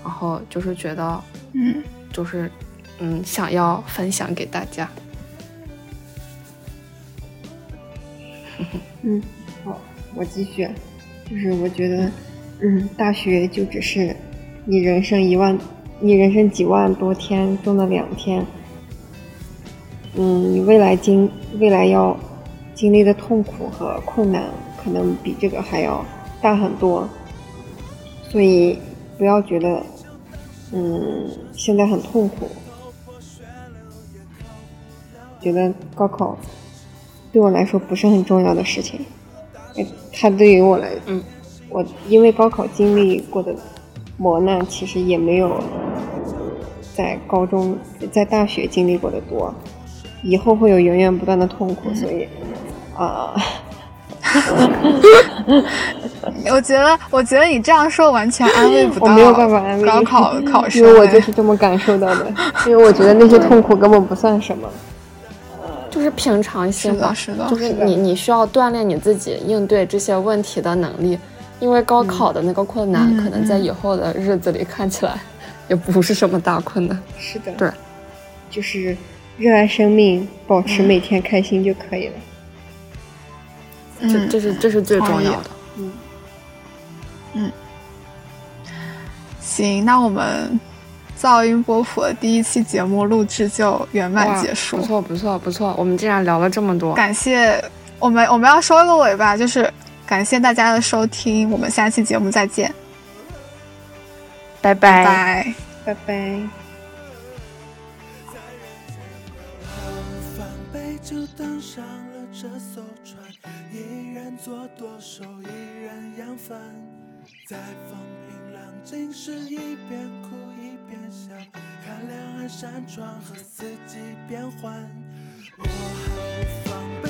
然后就是觉得嗯就是嗯想要分享给大家。嗯，好，我继续。就是我觉得，嗯，大学就只是你人生一万，你人生几万多天中的两天。嗯，你未来经未来要经历的痛苦和困难，可能比这个还要大很多。所以不要觉得，嗯，现在很痛苦，觉得高考对我来说不是很重要的事情。哎，它对于我来，嗯，我因为高考经历过的磨难，其实也没有在高中、在大学经历过的多。以后会有源源不断的痛苦，所以啊、我觉得，我觉得你这样说完全安慰不到我没有办法安慰高考考生，因为我就是这么感受到的。因为我觉得那些痛苦根本不算什么。就是平常心是的是的就是是你你需要锻炼你自己应对这些问题的能力，因为高考的那个困难，嗯可能在以后的日子里看起来也不是什么大困难。是的，对，就是热爱生命，保持每天开心就可以了。这嗯这是这是最重要的。嗯。嗯，行，那我们噪音波普的第一期节目录制就圆满结束不。错不错不错，我们竟然聊了这么多。感谢我们，我们要收个尾吧，就是感谢大家的收听，我们下期节目再见，拜拜拜。拜拜。防备就登上了这艘船，一人做扬帆，在风平浪静时，一边山川和四季变换。我毫无防备